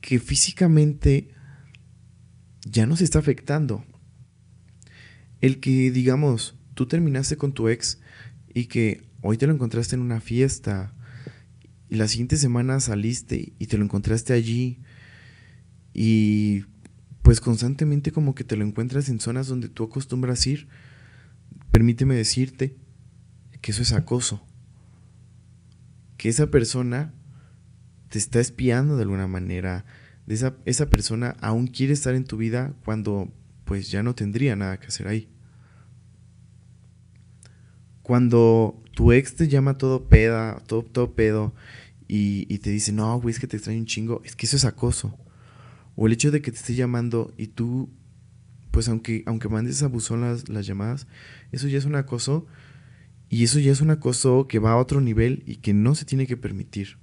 que físicamente ya nos está afectando. El que, digamos, tú terminaste con tu ex y que hoy te lo encontraste en una fiesta y la siguiente semana saliste y te lo encontraste allí y pues constantemente como que te lo encuentras en zonas donde tú acostumbras ir, permíteme decirte que eso es acoso. Que esa persona te está espiando de alguna manera. Esa, esa persona aún quiere estar en tu vida cuando pues ya no tendría nada que hacer ahí. Cuando tu ex te llama todo peda, todo, todo pedo, y, y te dice, no, güey, es que te extraño un chingo, es que eso es acoso. O el hecho de que te esté llamando y tú, pues aunque, aunque mandes a buzón las, las llamadas, eso ya es un acoso. Y eso ya es un acoso que va a otro nivel y que no se tiene que permitir.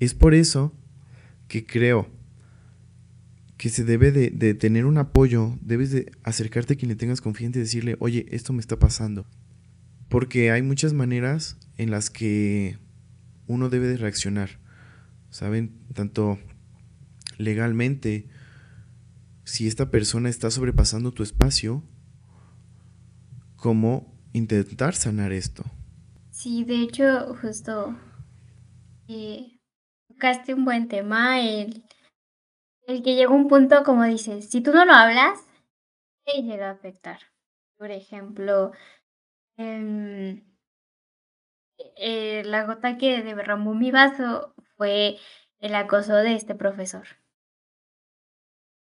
Es por eso que creo que se debe de, tener un apoyo, debes de acercarte a quien le tengas confianza y decirle, oye, esto me está pasando. Porque hay muchas maneras en las que uno debe de reaccionar. ¿Saben? Tanto legalmente, si esta persona está sobrepasando tu espacio, como intentar sanar esto. Sí, de hecho, justo eh, tocaste un buen tema, el el que llega un punto, como dices, si tú no lo hablas, te llega a afectar. Por ejemplo, eh, eh, la gota que derramó mi vaso fue el acoso de este profesor.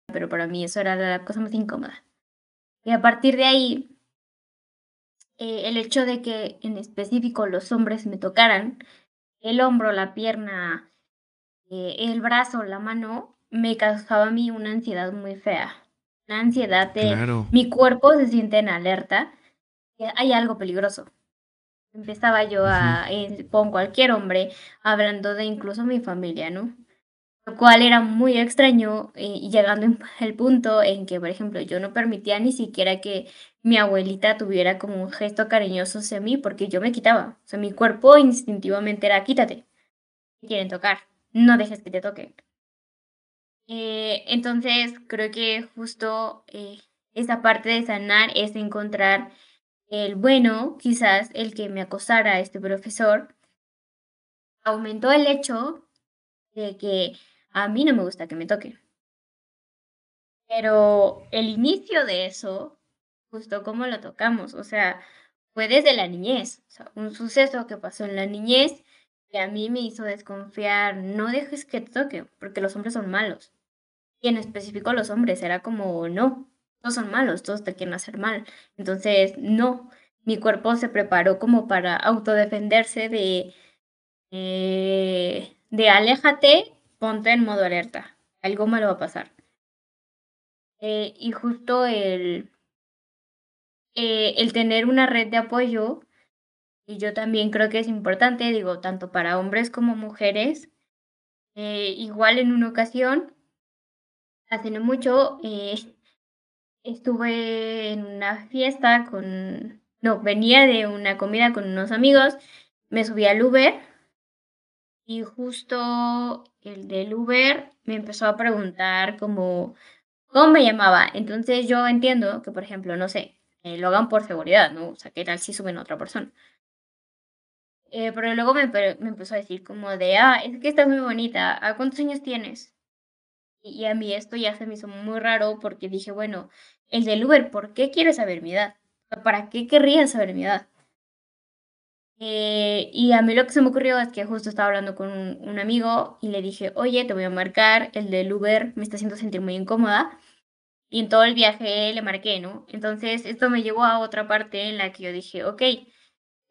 Pero para mí eso era la cosa más incómoda. Y a partir de ahí, eh, el hecho de que en específico los hombres me tocaran el hombro, la pierna, eh, el brazo, la mano, me causaba a mí una ansiedad muy fea. Una ansiedad de mi cuerpo se siente en alerta, que hay algo peligroso. Empezaba yo a, con cualquier hombre, hablando de incluso mi familia, ¿no? Lo cual era muy extraño eh, llegando al punto en que, por ejemplo, yo no permitía ni siquiera que mi abuelita tuviera como un gesto cariñoso hacia mí porque yo me quitaba. O sea, mi cuerpo instintivamente era quítate. quieren tocar. No dejes que te toquen. Eh, entonces, creo que justo eh, esa parte de sanar es encontrar el bueno, quizás el que me acosara a este profesor, aumentó el hecho de que a mí no me gusta que me toquen. Pero el inicio de eso, justo como lo tocamos, o sea, fue desde la niñez, un suceso que pasó en la niñez que a mí me hizo desconfiar, no dejes que te toque, porque los hombres son malos. Y en específico los hombres, era como, no, todos son malos, todos te quieren hacer mal. Entonces, no, mi cuerpo se preparó como para autodefenderse de, eh, de aléjate, ponte en modo alerta, algo malo va a pasar. Eh, y justo el, eh, el tener una red de apoyo, y yo también creo que es importante, digo, tanto para hombres como mujeres, igual en una ocasión hace no mucho eh, estuve en una fiesta con, no, venía de una comida con unos amigos me subí al Uber y justo el del Uber me empezó a preguntar como cómo me llamaba. Entonces yo entiendo que, por ejemplo, no sé, eh, lo hagan por seguridad, ¿no? O sea, ¿qué tal si suben a otra persona? Eh, pero luego me, me, empezó a decir como de, ah, es que estás muy bonita, ¿a cuántos años tienes? Y, a mí esto ya se me hizo muy raro porque dije, bueno, el del Uber, ¿por qué quiere saber mi edad? ¿Para qué querría saber mi edad? Eh, y a mí lo que se me ocurrió es que justo estaba hablando con un, un, amigo y le dije, oye, te voy a marcar, el del Uber me está haciendo sentir muy incómoda. Y en todo el viaje le marqué, ¿no? Entonces esto me llevó a otra parte en la que yo dije, ok,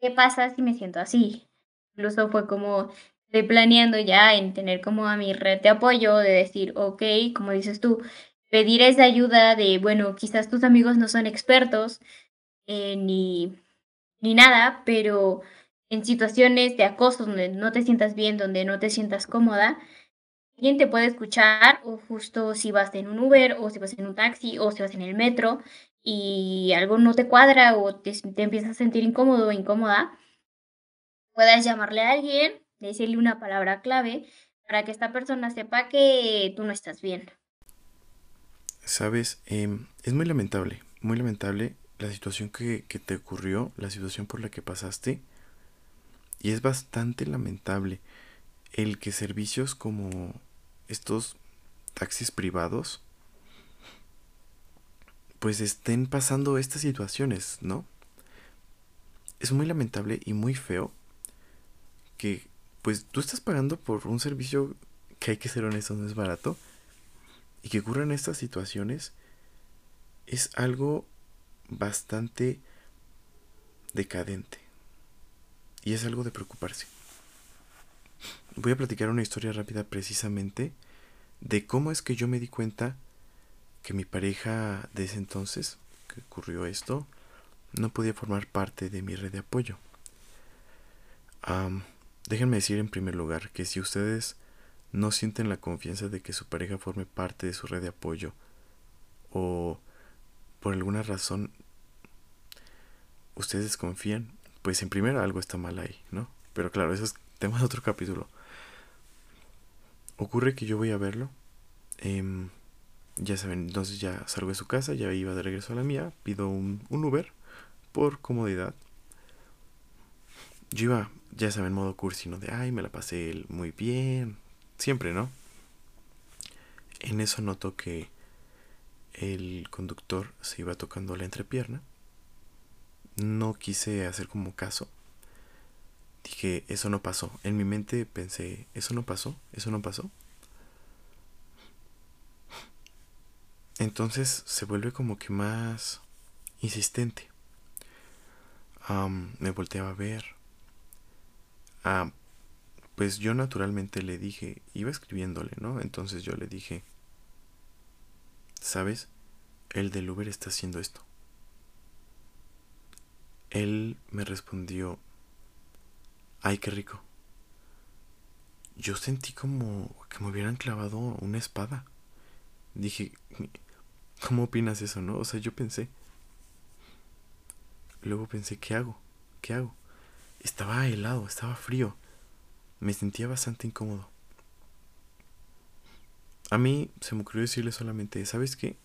¿qué pasa si me siento así? Incluso fue como, estoy planeando ya en tener como a mi red de apoyo, de decir, ok, como dices tú, pedir esa ayuda de, bueno, quizás tus amigos no son expertos eh, ni, ni nada, pero en situaciones de acoso donde no te sientas bien, donde no te sientas cómoda, alguien te puede escuchar o justo si vas en un Uber o si vas en un taxi o si vas en el metro y algo no te cuadra o te, empiezas a sentir incómodo o incómoda, puedas llamarle a alguien, decirle una palabra clave para que esta persona sepa que tú no estás bien. Sabes, em, es muy lamentable, muy lamentable la situación que, que te ocurrió, la situación por la que pasaste. Y es bastante lamentable el que servicios como estos taxis privados pues estén pasando estas situaciones, ¿no? Es muy lamentable y muy feo que pues tú estás pagando por un servicio que hay que ser honesto, no es barato, y que ocurran estas situaciones es algo bastante decadente. Y es algo de preocuparse. Voy a platicar una historia rápida precisamente de cómo es que yo me di cuenta que mi pareja de ese entonces, que ocurrió esto, no podía formar parte de mi red de apoyo. déjenme decir en primer lugar que si ustedes no sienten la confianza de que su pareja forme parte de su red de apoyo o por alguna razón ustedes desconfían, pues en primer algo está mal ahí, ¿no? Pero claro, eso es tema de otro capítulo. Ocurre que yo voy a verlo. Eh, ya saben, entonces ya salgo de su casa, ya iba de regreso a la mía, pido un, Uber por comodidad. Yo iba, ya saben, en modo cursino de, ay, me la pasé muy bien, siempre, ¿no? En eso noto que el conductor se iba tocando la entrepierna. No quise hacer como caso. Dije, eso no pasó. En mi mente pensé, eso no pasó, eso no pasó. Entonces se vuelve como que más insistente. me volteaba a ver. pues yo naturalmente le dije, iba escribiéndole, ¿no? Entonces yo le dije, ¿sabes? El del Uber está haciendo esto. Él me respondió, ay, qué rico. Yo sentí como que me hubieran clavado una espada. Dije, ¿Cómo opinas eso, no? O sea, yo pensé. Luego pensé, ¿qué hago? ¿Qué hago? Estaba helado, estaba frío. Me sentía bastante incómodo. A mí se me ocurrió decirle solamente, ¿sabes qué?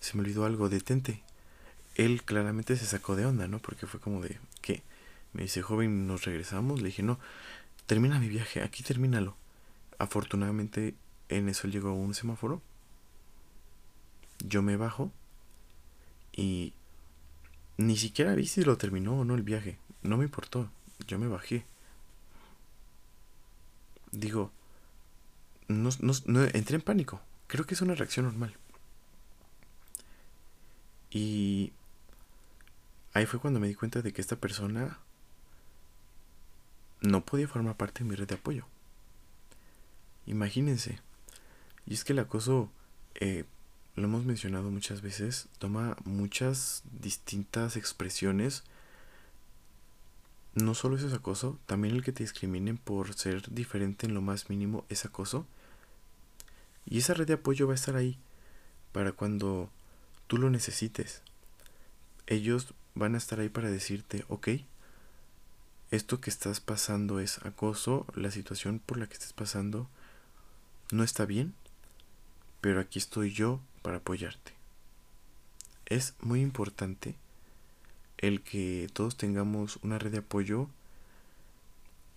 Se me olvidó algo, detente. Él claramente se sacó de onda, ¿no? Porque fue como de, ¿qué? Me dice, joven, ¿nos regresamos? Le dije, no, termina mi viaje, aquí termínalo. Afortunadamente en eso llegó un semáforo yo me bajo y ni siquiera vi si lo terminó o no el viaje. No me importó. Yo me bajé. Digo, no, no, entré en pánico. Creo que es una reacción normal. Y ahí fue cuando me di cuenta de que esta persona no podía formar parte de mi red de apoyo. Imagínense. Y es que el acoso eh, lo hemos mencionado muchas veces, toma muchas distintas expresiones. No solo eso es acoso, también el que te discriminen por ser diferente en lo más mínimo es acoso. Y esa red de apoyo va a estar ahí para cuando tú lo necesites. Ellos van a estar ahí para decirte, ok, esto que estás pasando es acoso, la situación por la que estás pasando no está bien, pero aquí estoy yo para apoyarte. Es muy importante el que todos tengamos una red de apoyo,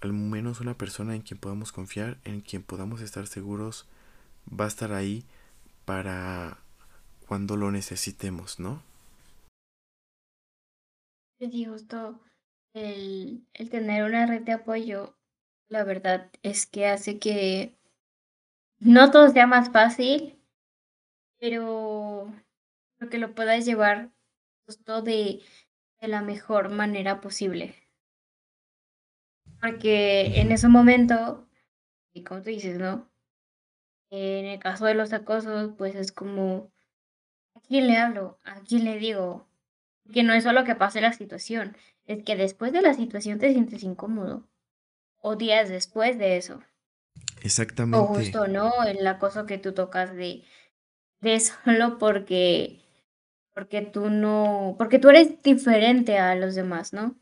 al menos una persona en quien podamos confiar, en quien podamos estar seguros, va a estar ahí para cuando lo necesitemos, ¿no? Sí, justo el, el tener una red de apoyo, la verdad es que hace que no todo sea más fácil, pero que lo puedas llevar justo de, de la mejor manera posible. Porque en ese momento, y como tú dices, ¿no? En el caso de los acosos, pues es como, ¿a quién le hablo? ¿A quién le digo? Que no es solo que pase la situación, es que después de la situación te sientes incómodo. O días después de eso. Exactamente. O justo, ¿no? El acoso que tú tocas de, de solo porque, porque tú no, porque tú eres diferente a los demás, ¿no?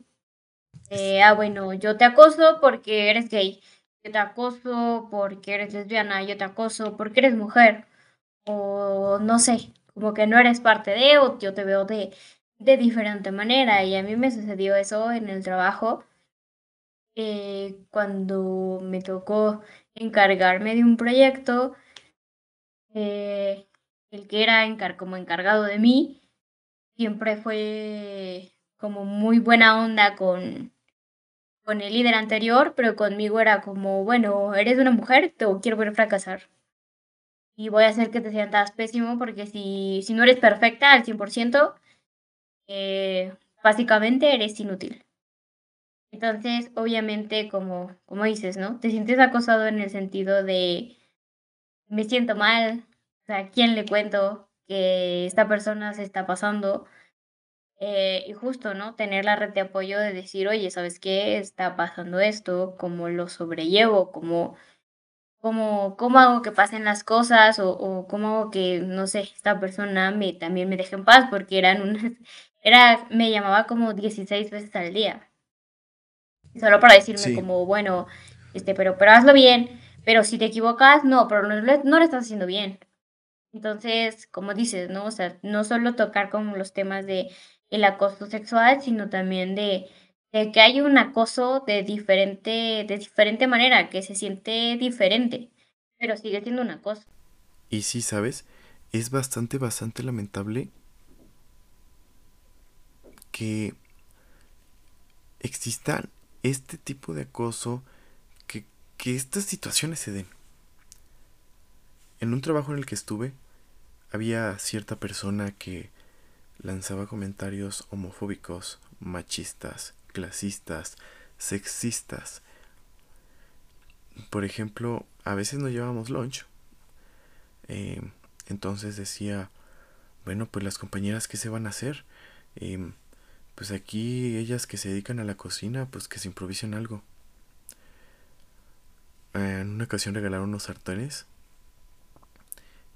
Eh, ah, bueno, yo te acoso porque eres gay, yo te acoso porque eres lesbiana, yo te acoso porque eres mujer, o no sé, como que no eres parte de, o yo te veo de, de diferente manera, y a mí me sucedió eso en el trabajo, eh, cuando me tocó encargarme de un proyecto, eh, el que era como encargado de mí, siempre fue como muy buena onda con, con el líder anterior, pero conmigo era como, bueno, eres una mujer, te quiero ver fracasar. Y voy a hacer que te sientas pésimo porque si, si no eres perfecta al 100%, eh, básicamente eres inútil. Entonces, obviamente, como, como dices, ¿no? Te sientes acosado en el sentido de, me siento mal, o sea, ¿quién le cuento que esta persona se está pasando? Eh, y justo, ¿no? Tener la red de apoyo de decir, oye, ¿sabes qué? Está pasando esto, ¿cómo lo sobrellevo? ¿Cómo, cómo, cómo hago que pasen las cosas? O, o cómo hago que, no sé, esta persona me, también me deje en paz, porque eran unas, era, me llamaba como 16 veces al día. Solo para decirme como, bueno, este, pero, pero hazlo bien, pero si te equivocas, no, pero no, no lo estás haciendo bien. Entonces, como dices, ¿no? O sea, no solo tocar como los temas de el acoso sexual, sino también de, de que hay un acoso de diferente, de diferente manera, que se siente diferente, pero sigue siendo un acoso. Y sí, ¿sabes? Es bastante, bastante lamentable que exista este tipo de acoso, que, que estas situaciones se den. En un trabajo en el que estuve, había cierta persona que lanzaba comentarios homofóbicos, machistas, clasistas, sexistas. Por ejemplo, a veces no llevábamos lunch. Eh, entonces decía, bueno, pues las compañeras, ¿qué se van a hacer? Eh, pues aquí ellas que se dedican a la cocina, pues que se improvisen algo. En una ocasión regalaron unos sartenes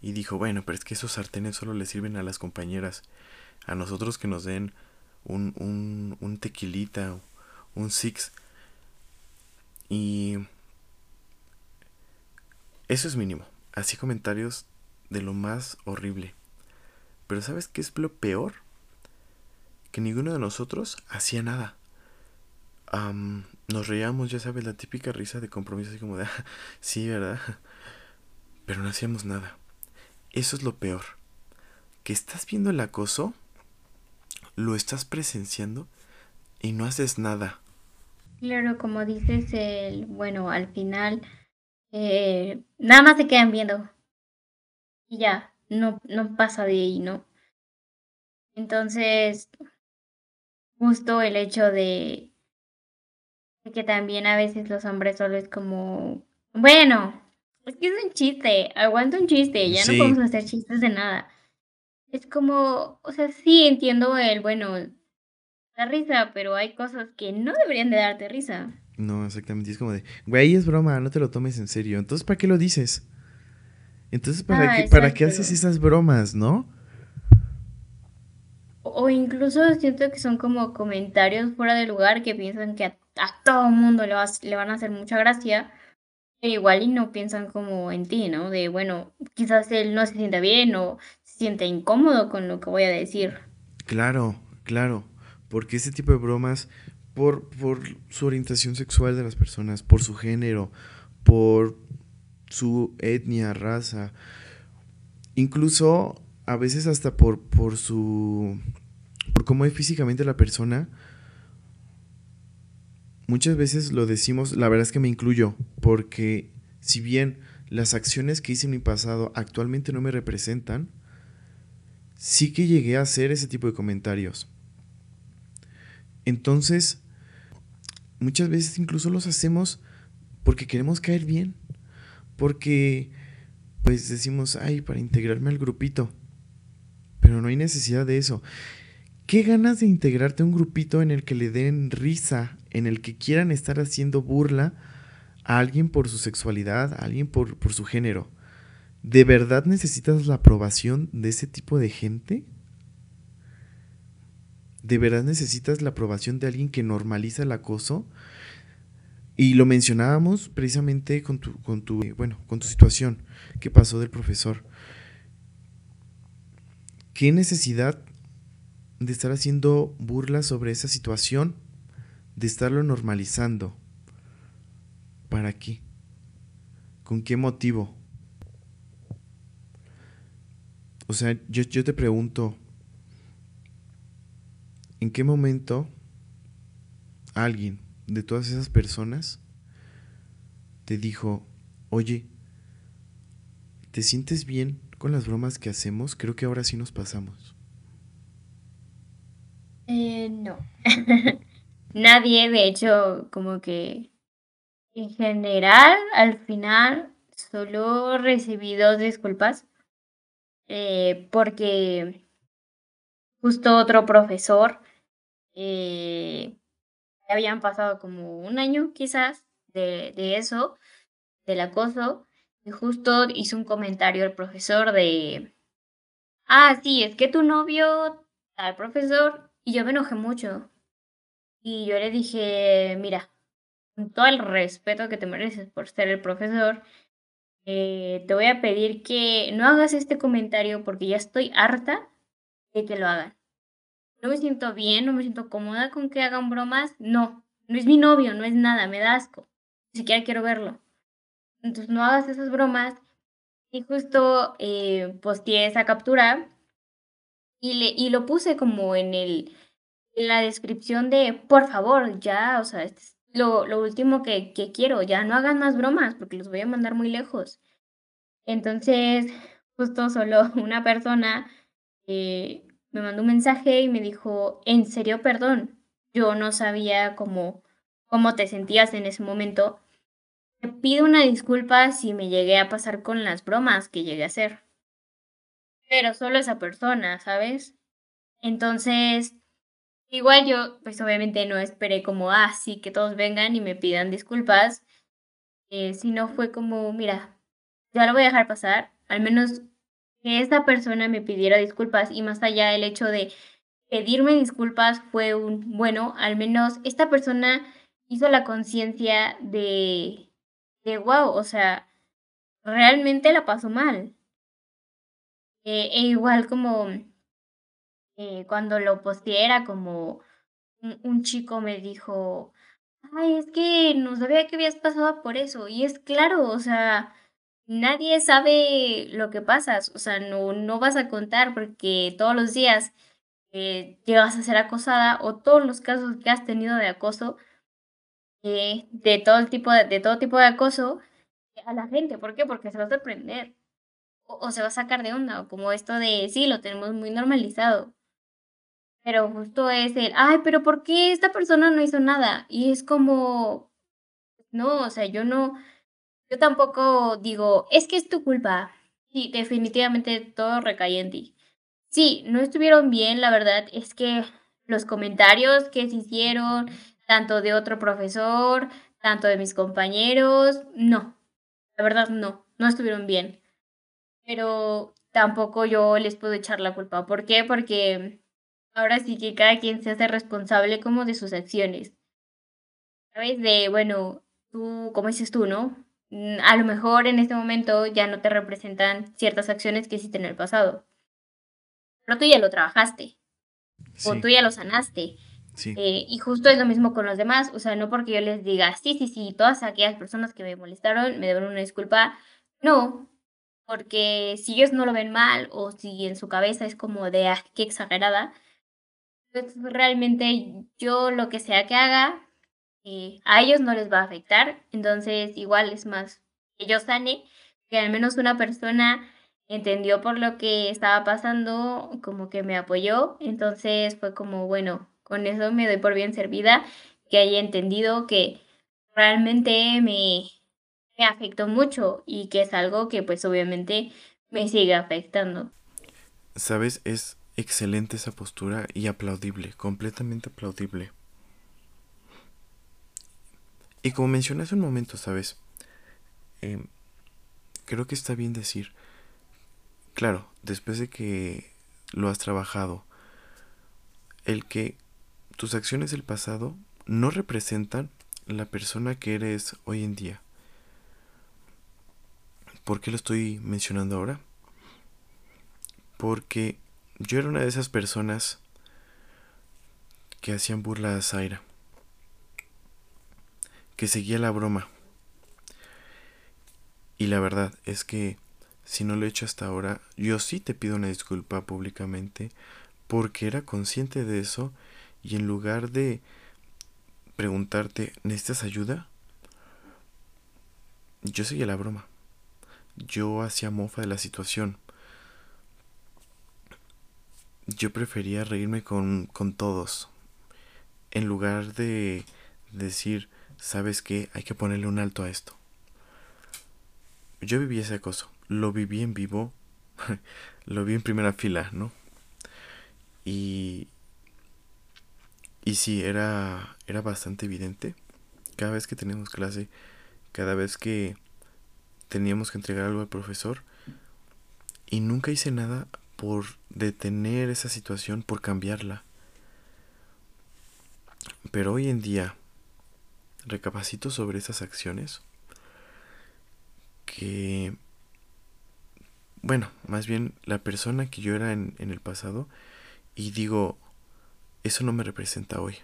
y dijo, bueno, pero es que esos sartenes solo le sirven a las compañeras a nosotros que nos den un, un, un tequilita, un six. Y eso es mínimo. Así comentarios de lo más horrible. Pero ¿sabes qué es lo peor? Que ninguno de nosotros hacía nada. nos reíamos, ya sabes, la típica risa de compromiso, así como de, ah, sí, ¿verdad? Pero no hacíamos nada. Eso es lo peor. Que estás viendo el acoso lo estás presenciando y no haces nada. Claro, como dices, el, bueno, al final eh, nada más se quedan viendo y ya, no, no pasa de ahí, ¿no? Entonces, justo el hecho de, que también a veces los hombres solo es como, bueno, es que es un chiste, aguanta un chiste, ya no podemos hacer chistes de nada. Es como, o sea, sí entiendo el, bueno, la risa, pero hay cosas que no deberían de darte risa. No, exactamente. Es como de, güey, es broma, no te lo tomes en serio. Entonces, ¿para qué lo dices? Entonces, ¿para, ah, qué, ¿para qué haces esas bromas, no? O incluso siento que son como comentarios fuera de lugar que piensan que a, todo mundo le, le van a hacer mucha gracia, igual y no piensan como en ti, ¿no? De, bueno, quizás él no se sienta bien o se siente incómodo con lo que voy a decir. Claro, claro, porque ese tipo de bromas, por, por su orientación sexual de las personas, por su género, por su etnia, raza, incluso a veces hasta por, por su... por cómo es físicamente la persona, muchas veces lo decimos, la verdad es que me incluyo, porque si bien las acciones que hice en mi pasado actualmente no me representan, sí que llegué a hacer ese tipo de comentarios. Entonces, muchas veces incluso los hacemos porque queremos caer bien, porque pues decimos, ay, para integrarme al grupito, pero no hay necesidad de eso. ¿Qué ganas de integrarte a un grupito en el que le den risa, en el que quieran estar haciendo burla a alguien por su sexualidad, a alguien por, por su género? ¿De verdad necesitas la aprobación de ese tipo de gente? ¿De verdad necesitas la aprobación de alguien que normaliza el acoso? Y lo mencionábamos precisamente con tu, con tu, bueno, con tu situación que pasó del profesor. ¿Qué necesidad de estar haciendo burlas sobre esa situación, de estarlo normalizando. ¿Para qué? ¿Con qué motivo? O sea, yo, yo te pregunto, ¿en qué momento alguien de todas esas personas te dijo, oye, ¿te sientes bien con las bromas que hacemos? Creo que ahora sí nos pasamos. Eh, no. Nadie, de hecho, como que en general, al final, solo recibí dos disculpas. Eh, porque justo otro profesor, eh, habían pasado como un año quizás de, de eso, del acoso, y justo hizo un comentario el profesor de, ah, sí, es que tu novio, tal profesor, y yo me enojé mucho. Y yo le dije, mira, con todo el respeto que te mereces por ser el profesor, eh, te voy a pedir que no hagas este comentario porque ya estoy harta de que lo hagan. No me siento bien, no me siento cómoda con que hagan bromas. No, no es mi novio, no es nada, me da asco. Ni siquiera quiero verlo. Entonces no hagas esas bromas. Y justo eh, posteé esa captura y, le, y lo puse como en, el, la descripción de, por favor, ya, o sea, este es lo, lo último que, que quiero, ya no hagan más bromas porque los voy a mandar muy lejos. Entonces, justo solo una persona eh, me mandó un mensaje y me dijo, en serio, perdón, yo no sabía cómo, cómo te sentías en ese momento. Te pido una disculpa si me llegué a pasar con las bromas que llegué a hacer pero solo esa persona, ¿sabes? Entonces, igual yo, pues obviamente no esperé como, ah, sí, que todos vengan y me pidan disculpas, eh, sino fue como, mira, ya lo voy a dejar pasar, al menos que esta persona me pidiera disculpas y más allá del hecho de pedirme disculpas fue un, bueno, al menos esta persona hizo la conciencia de, de, wow, o sea, realmente la pasó mal. Eh, e igual como eh, cuando lo posteé era como un, chico me dijo, ay, es que no sabía que habías pasado por eso. Y es claro, o sea, nadie sabe lo que pasas, o sea, no, no vas a contar porque todos los días eh, llegas a ser acosada o todos los casos que has tenido de acoso, de, todo el tipo de, todo tipo de acoso, a la gente. ¿Por qué? Porque se va a sorprender o, se va a sacar de onda, o como esto de, sí, lo tenemos muy normalizado. Pero justo es el, ay, pero ¿por qué esta persona no hizo nada? Y es como, no, o sea, yo no, yo tampoco digo, es que es tu culpa. Sí, definitivamente todo recae en ti. Sí, no estuvieron bien, la verdad es que los comentarios que se hicieron, tanto de otro profesor, tanto de mis compañeros, no, la verdad no, no estuvieron bien pero tampoco yo les puedo echar la culpa. ¿Por qué? Porque ahora sí que cada quien se hace responsable como de sus acciones. ¿Sabes? De, bueno, tú, como dices tú, ¿no? Mm, a lo mejor en este momento ya no te representan ciertas acciones que hiciste en el pasado. Pero tú ya lo trabajaste. O tú ya lo sanaste. Sí. Eh, y justo es lo mismo con los demás. O sea, no porque yo les diga, sí, sí, sí, todas aquellas personas que me molestaron me deben una disculpa. No, porque si ellos no lo ven mal o si en su cabeza es como de, ah, qué exagerada, pues realmente yo lo que sea que haga, eh, a ellos no les va a afectar. Entonces, igual es más que yo sane, que al menos una persona entendió por lo que estaba pasando, como que me apoyó. Entonces fue como, bueno, con eso me doy por bien servida, que haya entendido que realmente me, me afectó mucho y que es algo que pues obviamente me sigue afectando. Sabes, es excelente esa postura y aplaudible, completamente aplaudible. Y como mencioné hace un momento, sabes, em, creo que está bien decir, claro, después de que lo has trabajado, el que tus acciones del pasado no representan la persona que eres hoy en día. ¿Por qué lo estoy mencionando ahora? Porque yo era una de esas personas que hacían burla a Zaira, que seguía la broma. Y la verdad es que si no lo he hecho hasta ahora, yo sí te pido una disculpa públicamente porque era consciente de eso y en lugar de preguntarte, ¿necesitas ayuda? Yo seguía la broma yo hacía mofa de la situación. Yo prefería reírme con, con todos. En lugar de decir, ¿sabes qué? Hay que ponerle un alto a esto. Yo viví ese acoso. Lo viví en vivo. lo vi en primera fila, ¿no? Y. Y sí, era, era bastante evidente. Cada vez que teníamos clase, cada vez que teníamos que entregar algo al profesor y nunca hice nada por detener esa situación, por cambiarla. Pero hoy en día recapacito sobre esas acciones que, bueno, más bien la persona que yo era en, el pasado y digo, eso no me representa hoy.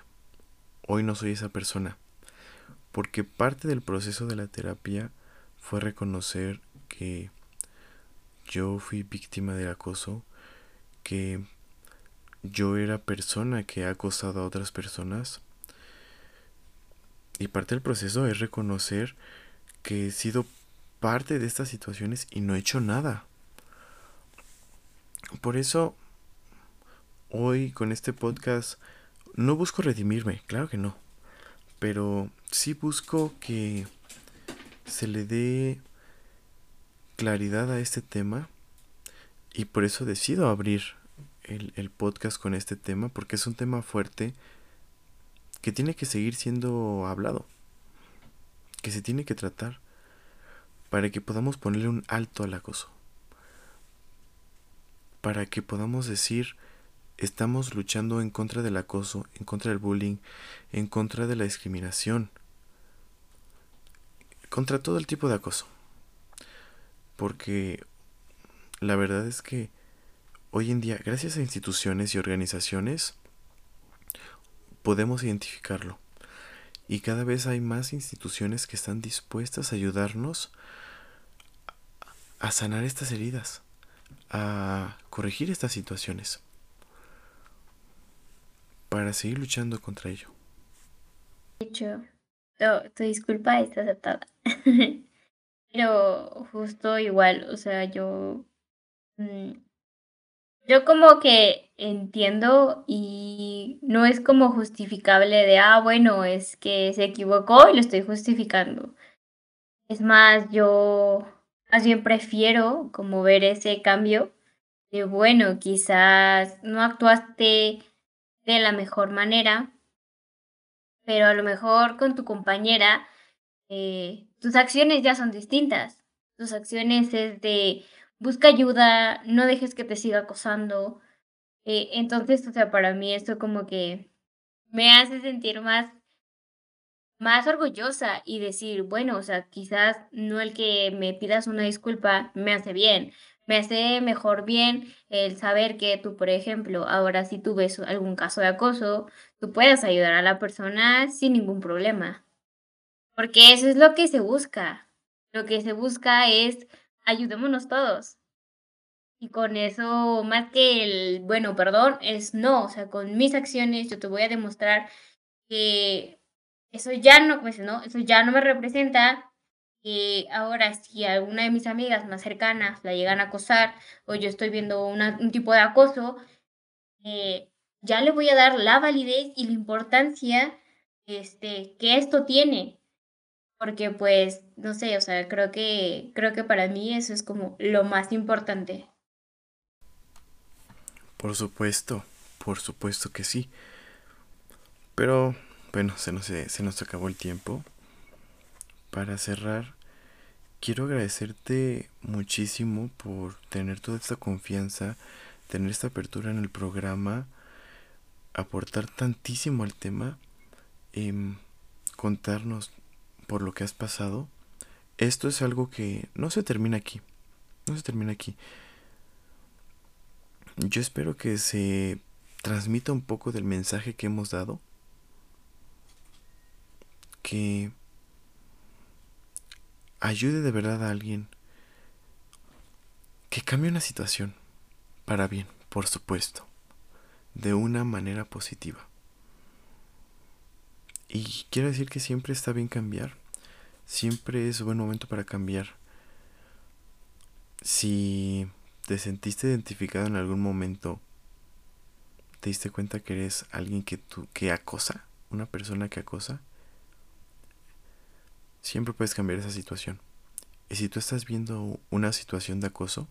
Hoy no soy esa persona. Porque parte del proceso de la terapia fue reconocer que yo fui víctima del acoso, que yo era persona que ha acosado a otras personas. Y parte del proceso es reconocer que he sido parte de estas situaciones y no he hecho nada. Por eso, hoy con este podcast no busco redimirme, claro que no. Pero sí busco que se le dé claridad a este tema y por eso decido abrir el, el, podcast con este tema porque es un tema fuerte que tiene que seguir siendo hablado, que se tiene que tratar para que podamos ponerle un alto al acoso, para que podamos decir estamos luchando en contra del acoso, en contra del bullying, en contra de la discriminación contra todo el tipo de acoso. Porque la verdad es que hoy en día, gracias a instituciones y organizaciones, podemos identificarlo. Y cada vez hay más instituciones que están dispuestas a ayudarnos a sanar estas heridas, a corregir estas situaciones, para seguir luchando contra ello. De hecho, tu disculpa está aceptada. Pero justo igual, o sea, yo... Mm, yo como que entiendo y no es como justificable de, ah, bueno, es que se equivocó y lo estoy justificando. Es más, yo más bien prefiero como ver ese cambio de, bueno, quizás no actuaste de la mejor manera, pero a lo mejor con tu compañera eh, tus acciones ya son distintas. Tus acciones es de busca ayuda, no dejes que te siga acosando, Eh, entonces, o sea, para mí esto como que me hace sentir más, más orgullosa y decir, bueno, o sea, quizás no el que me pidas una disculpa me hace bien, me hace mejor bien el saber que tú, por ejemplo, ahora si tú ves algún caso de acoso, tú puedes ayudar a la persona sin ningún problema. Porque eso es lo que se busca. Lo que se busca es ayudémonos todos. Y con eso, más que el, bueno, perdón, es no, o sea, con mis acciones yo te voy a demostrar que eso ya no, pues, ¿no? Eso ya no me representa. Que ahora, si alguna de mis amigas más cercanas la llegan a acosar o yo estoy viendo un tipo de acoso, eh, ya le voy a dar la validez y la importancia este, que esto tiene. Porque, pues, no sé, o sea, creo que, creo que para mí eso es como lo más importante. Por supuesto, por supuesto que sí. Pero bueno, se nos, se nos acabó el tiempo. Para cerrar, quiero agradecerte muchísimo por tener toda esta confianza, tener esta apertura en el programa, aportar tantísimo al tema, em, contarnos por lo que has pasado. Esto es algo que no se termina aquí. No se termina aquí. Yo espero que se transmita un poco del mensaje que hemos dado. Que ayude de verdad a alguien. Que cambie una situación. Para bien, por supuesto. De una manera positiva. Y quiero decir que siempre está bien cambiar. Siempre es buen momento para cambiar. Si ¿Te sentiste identificado en algún momento? ¿Te diste cuenta que eres alguien que, tú, que acosa? ¿Una persona que acosa? Siempre puedes cambiar esa situación. Y si tú estás viendo una situación de acoso,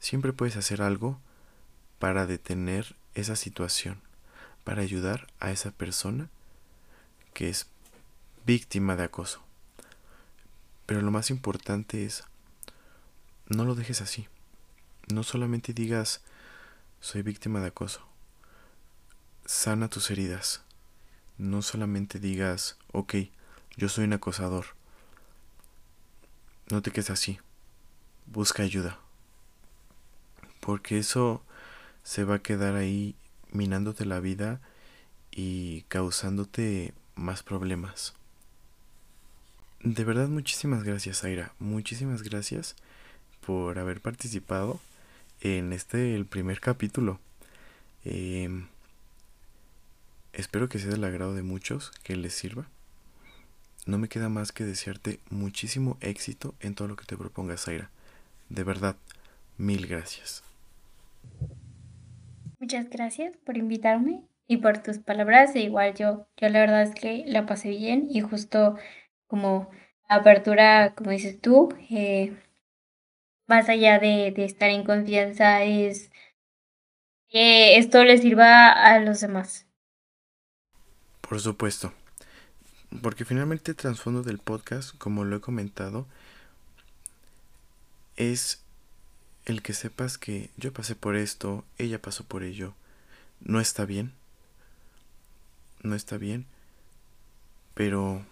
siempre puedes hacer algo para detener esa situación, para ayudar a esa persona que es víctima de acoso. Pero lo más importante es no lo dejes así. No solamente digas, soy víctima de acoso. Sana tus heridas. No solamente digas, ok, yo soy un acosador. No te quedes así. Busca ayuda. Porque eso se va a quedar ahí minándote la vida y causándote más problemas. De verdad, muchísimas gracias, Aira. Muchísimas gracias por haber participado en este, el primer capítulo. Em, espero que sea del agrado de muchos, que les sirva. No me queda más que desearte muchísimo éxito en todo lo que te propongas, Zaira. De verdad, mil gracias. Muchas gracias por invitarme y por tus palabras. E igual yo, yo la verdad es que la pasé bien y justo como apertura, como dices tú, eh, más allá de, estar en confianza, es que esto le sirva a los demás. Por supuesto. Porque finalmente el trasfondo del podcast, como lo he comentado, es el que sepas que yo pasé por esto, ella pasó por ello. No está bien. No está bien. Pero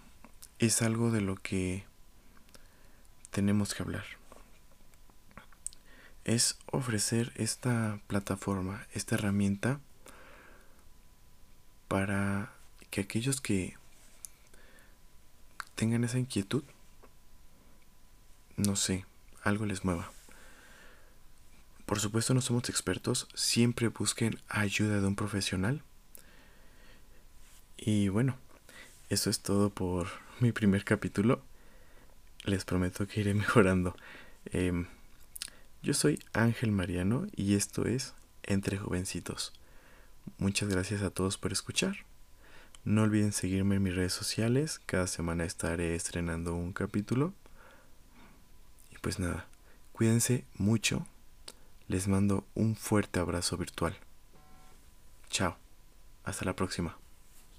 es algo de lo que tenemos que hablar es ofrecer esta plataforma, esta herramienta para que aquellos que tengan esa inquietud, no sé, algo les mueva. Por supuesto no somos expertos, siempre busquen ayuda de un profesional. Y bueno, eso es todo por mi primer capítulo. Les prometo que iré mejorando. Em, yo soy Ángel Mariano y esto es Entre Jovencitos. Muchas gracias a todos por escuchar. No olviden seguirme en mis redes sociales, cada semana estaré estrenando un capítulo. Y pues nada, cuídense mucho. Les mando un fuerte abrazo virtual. Chao. Hasta la próxima.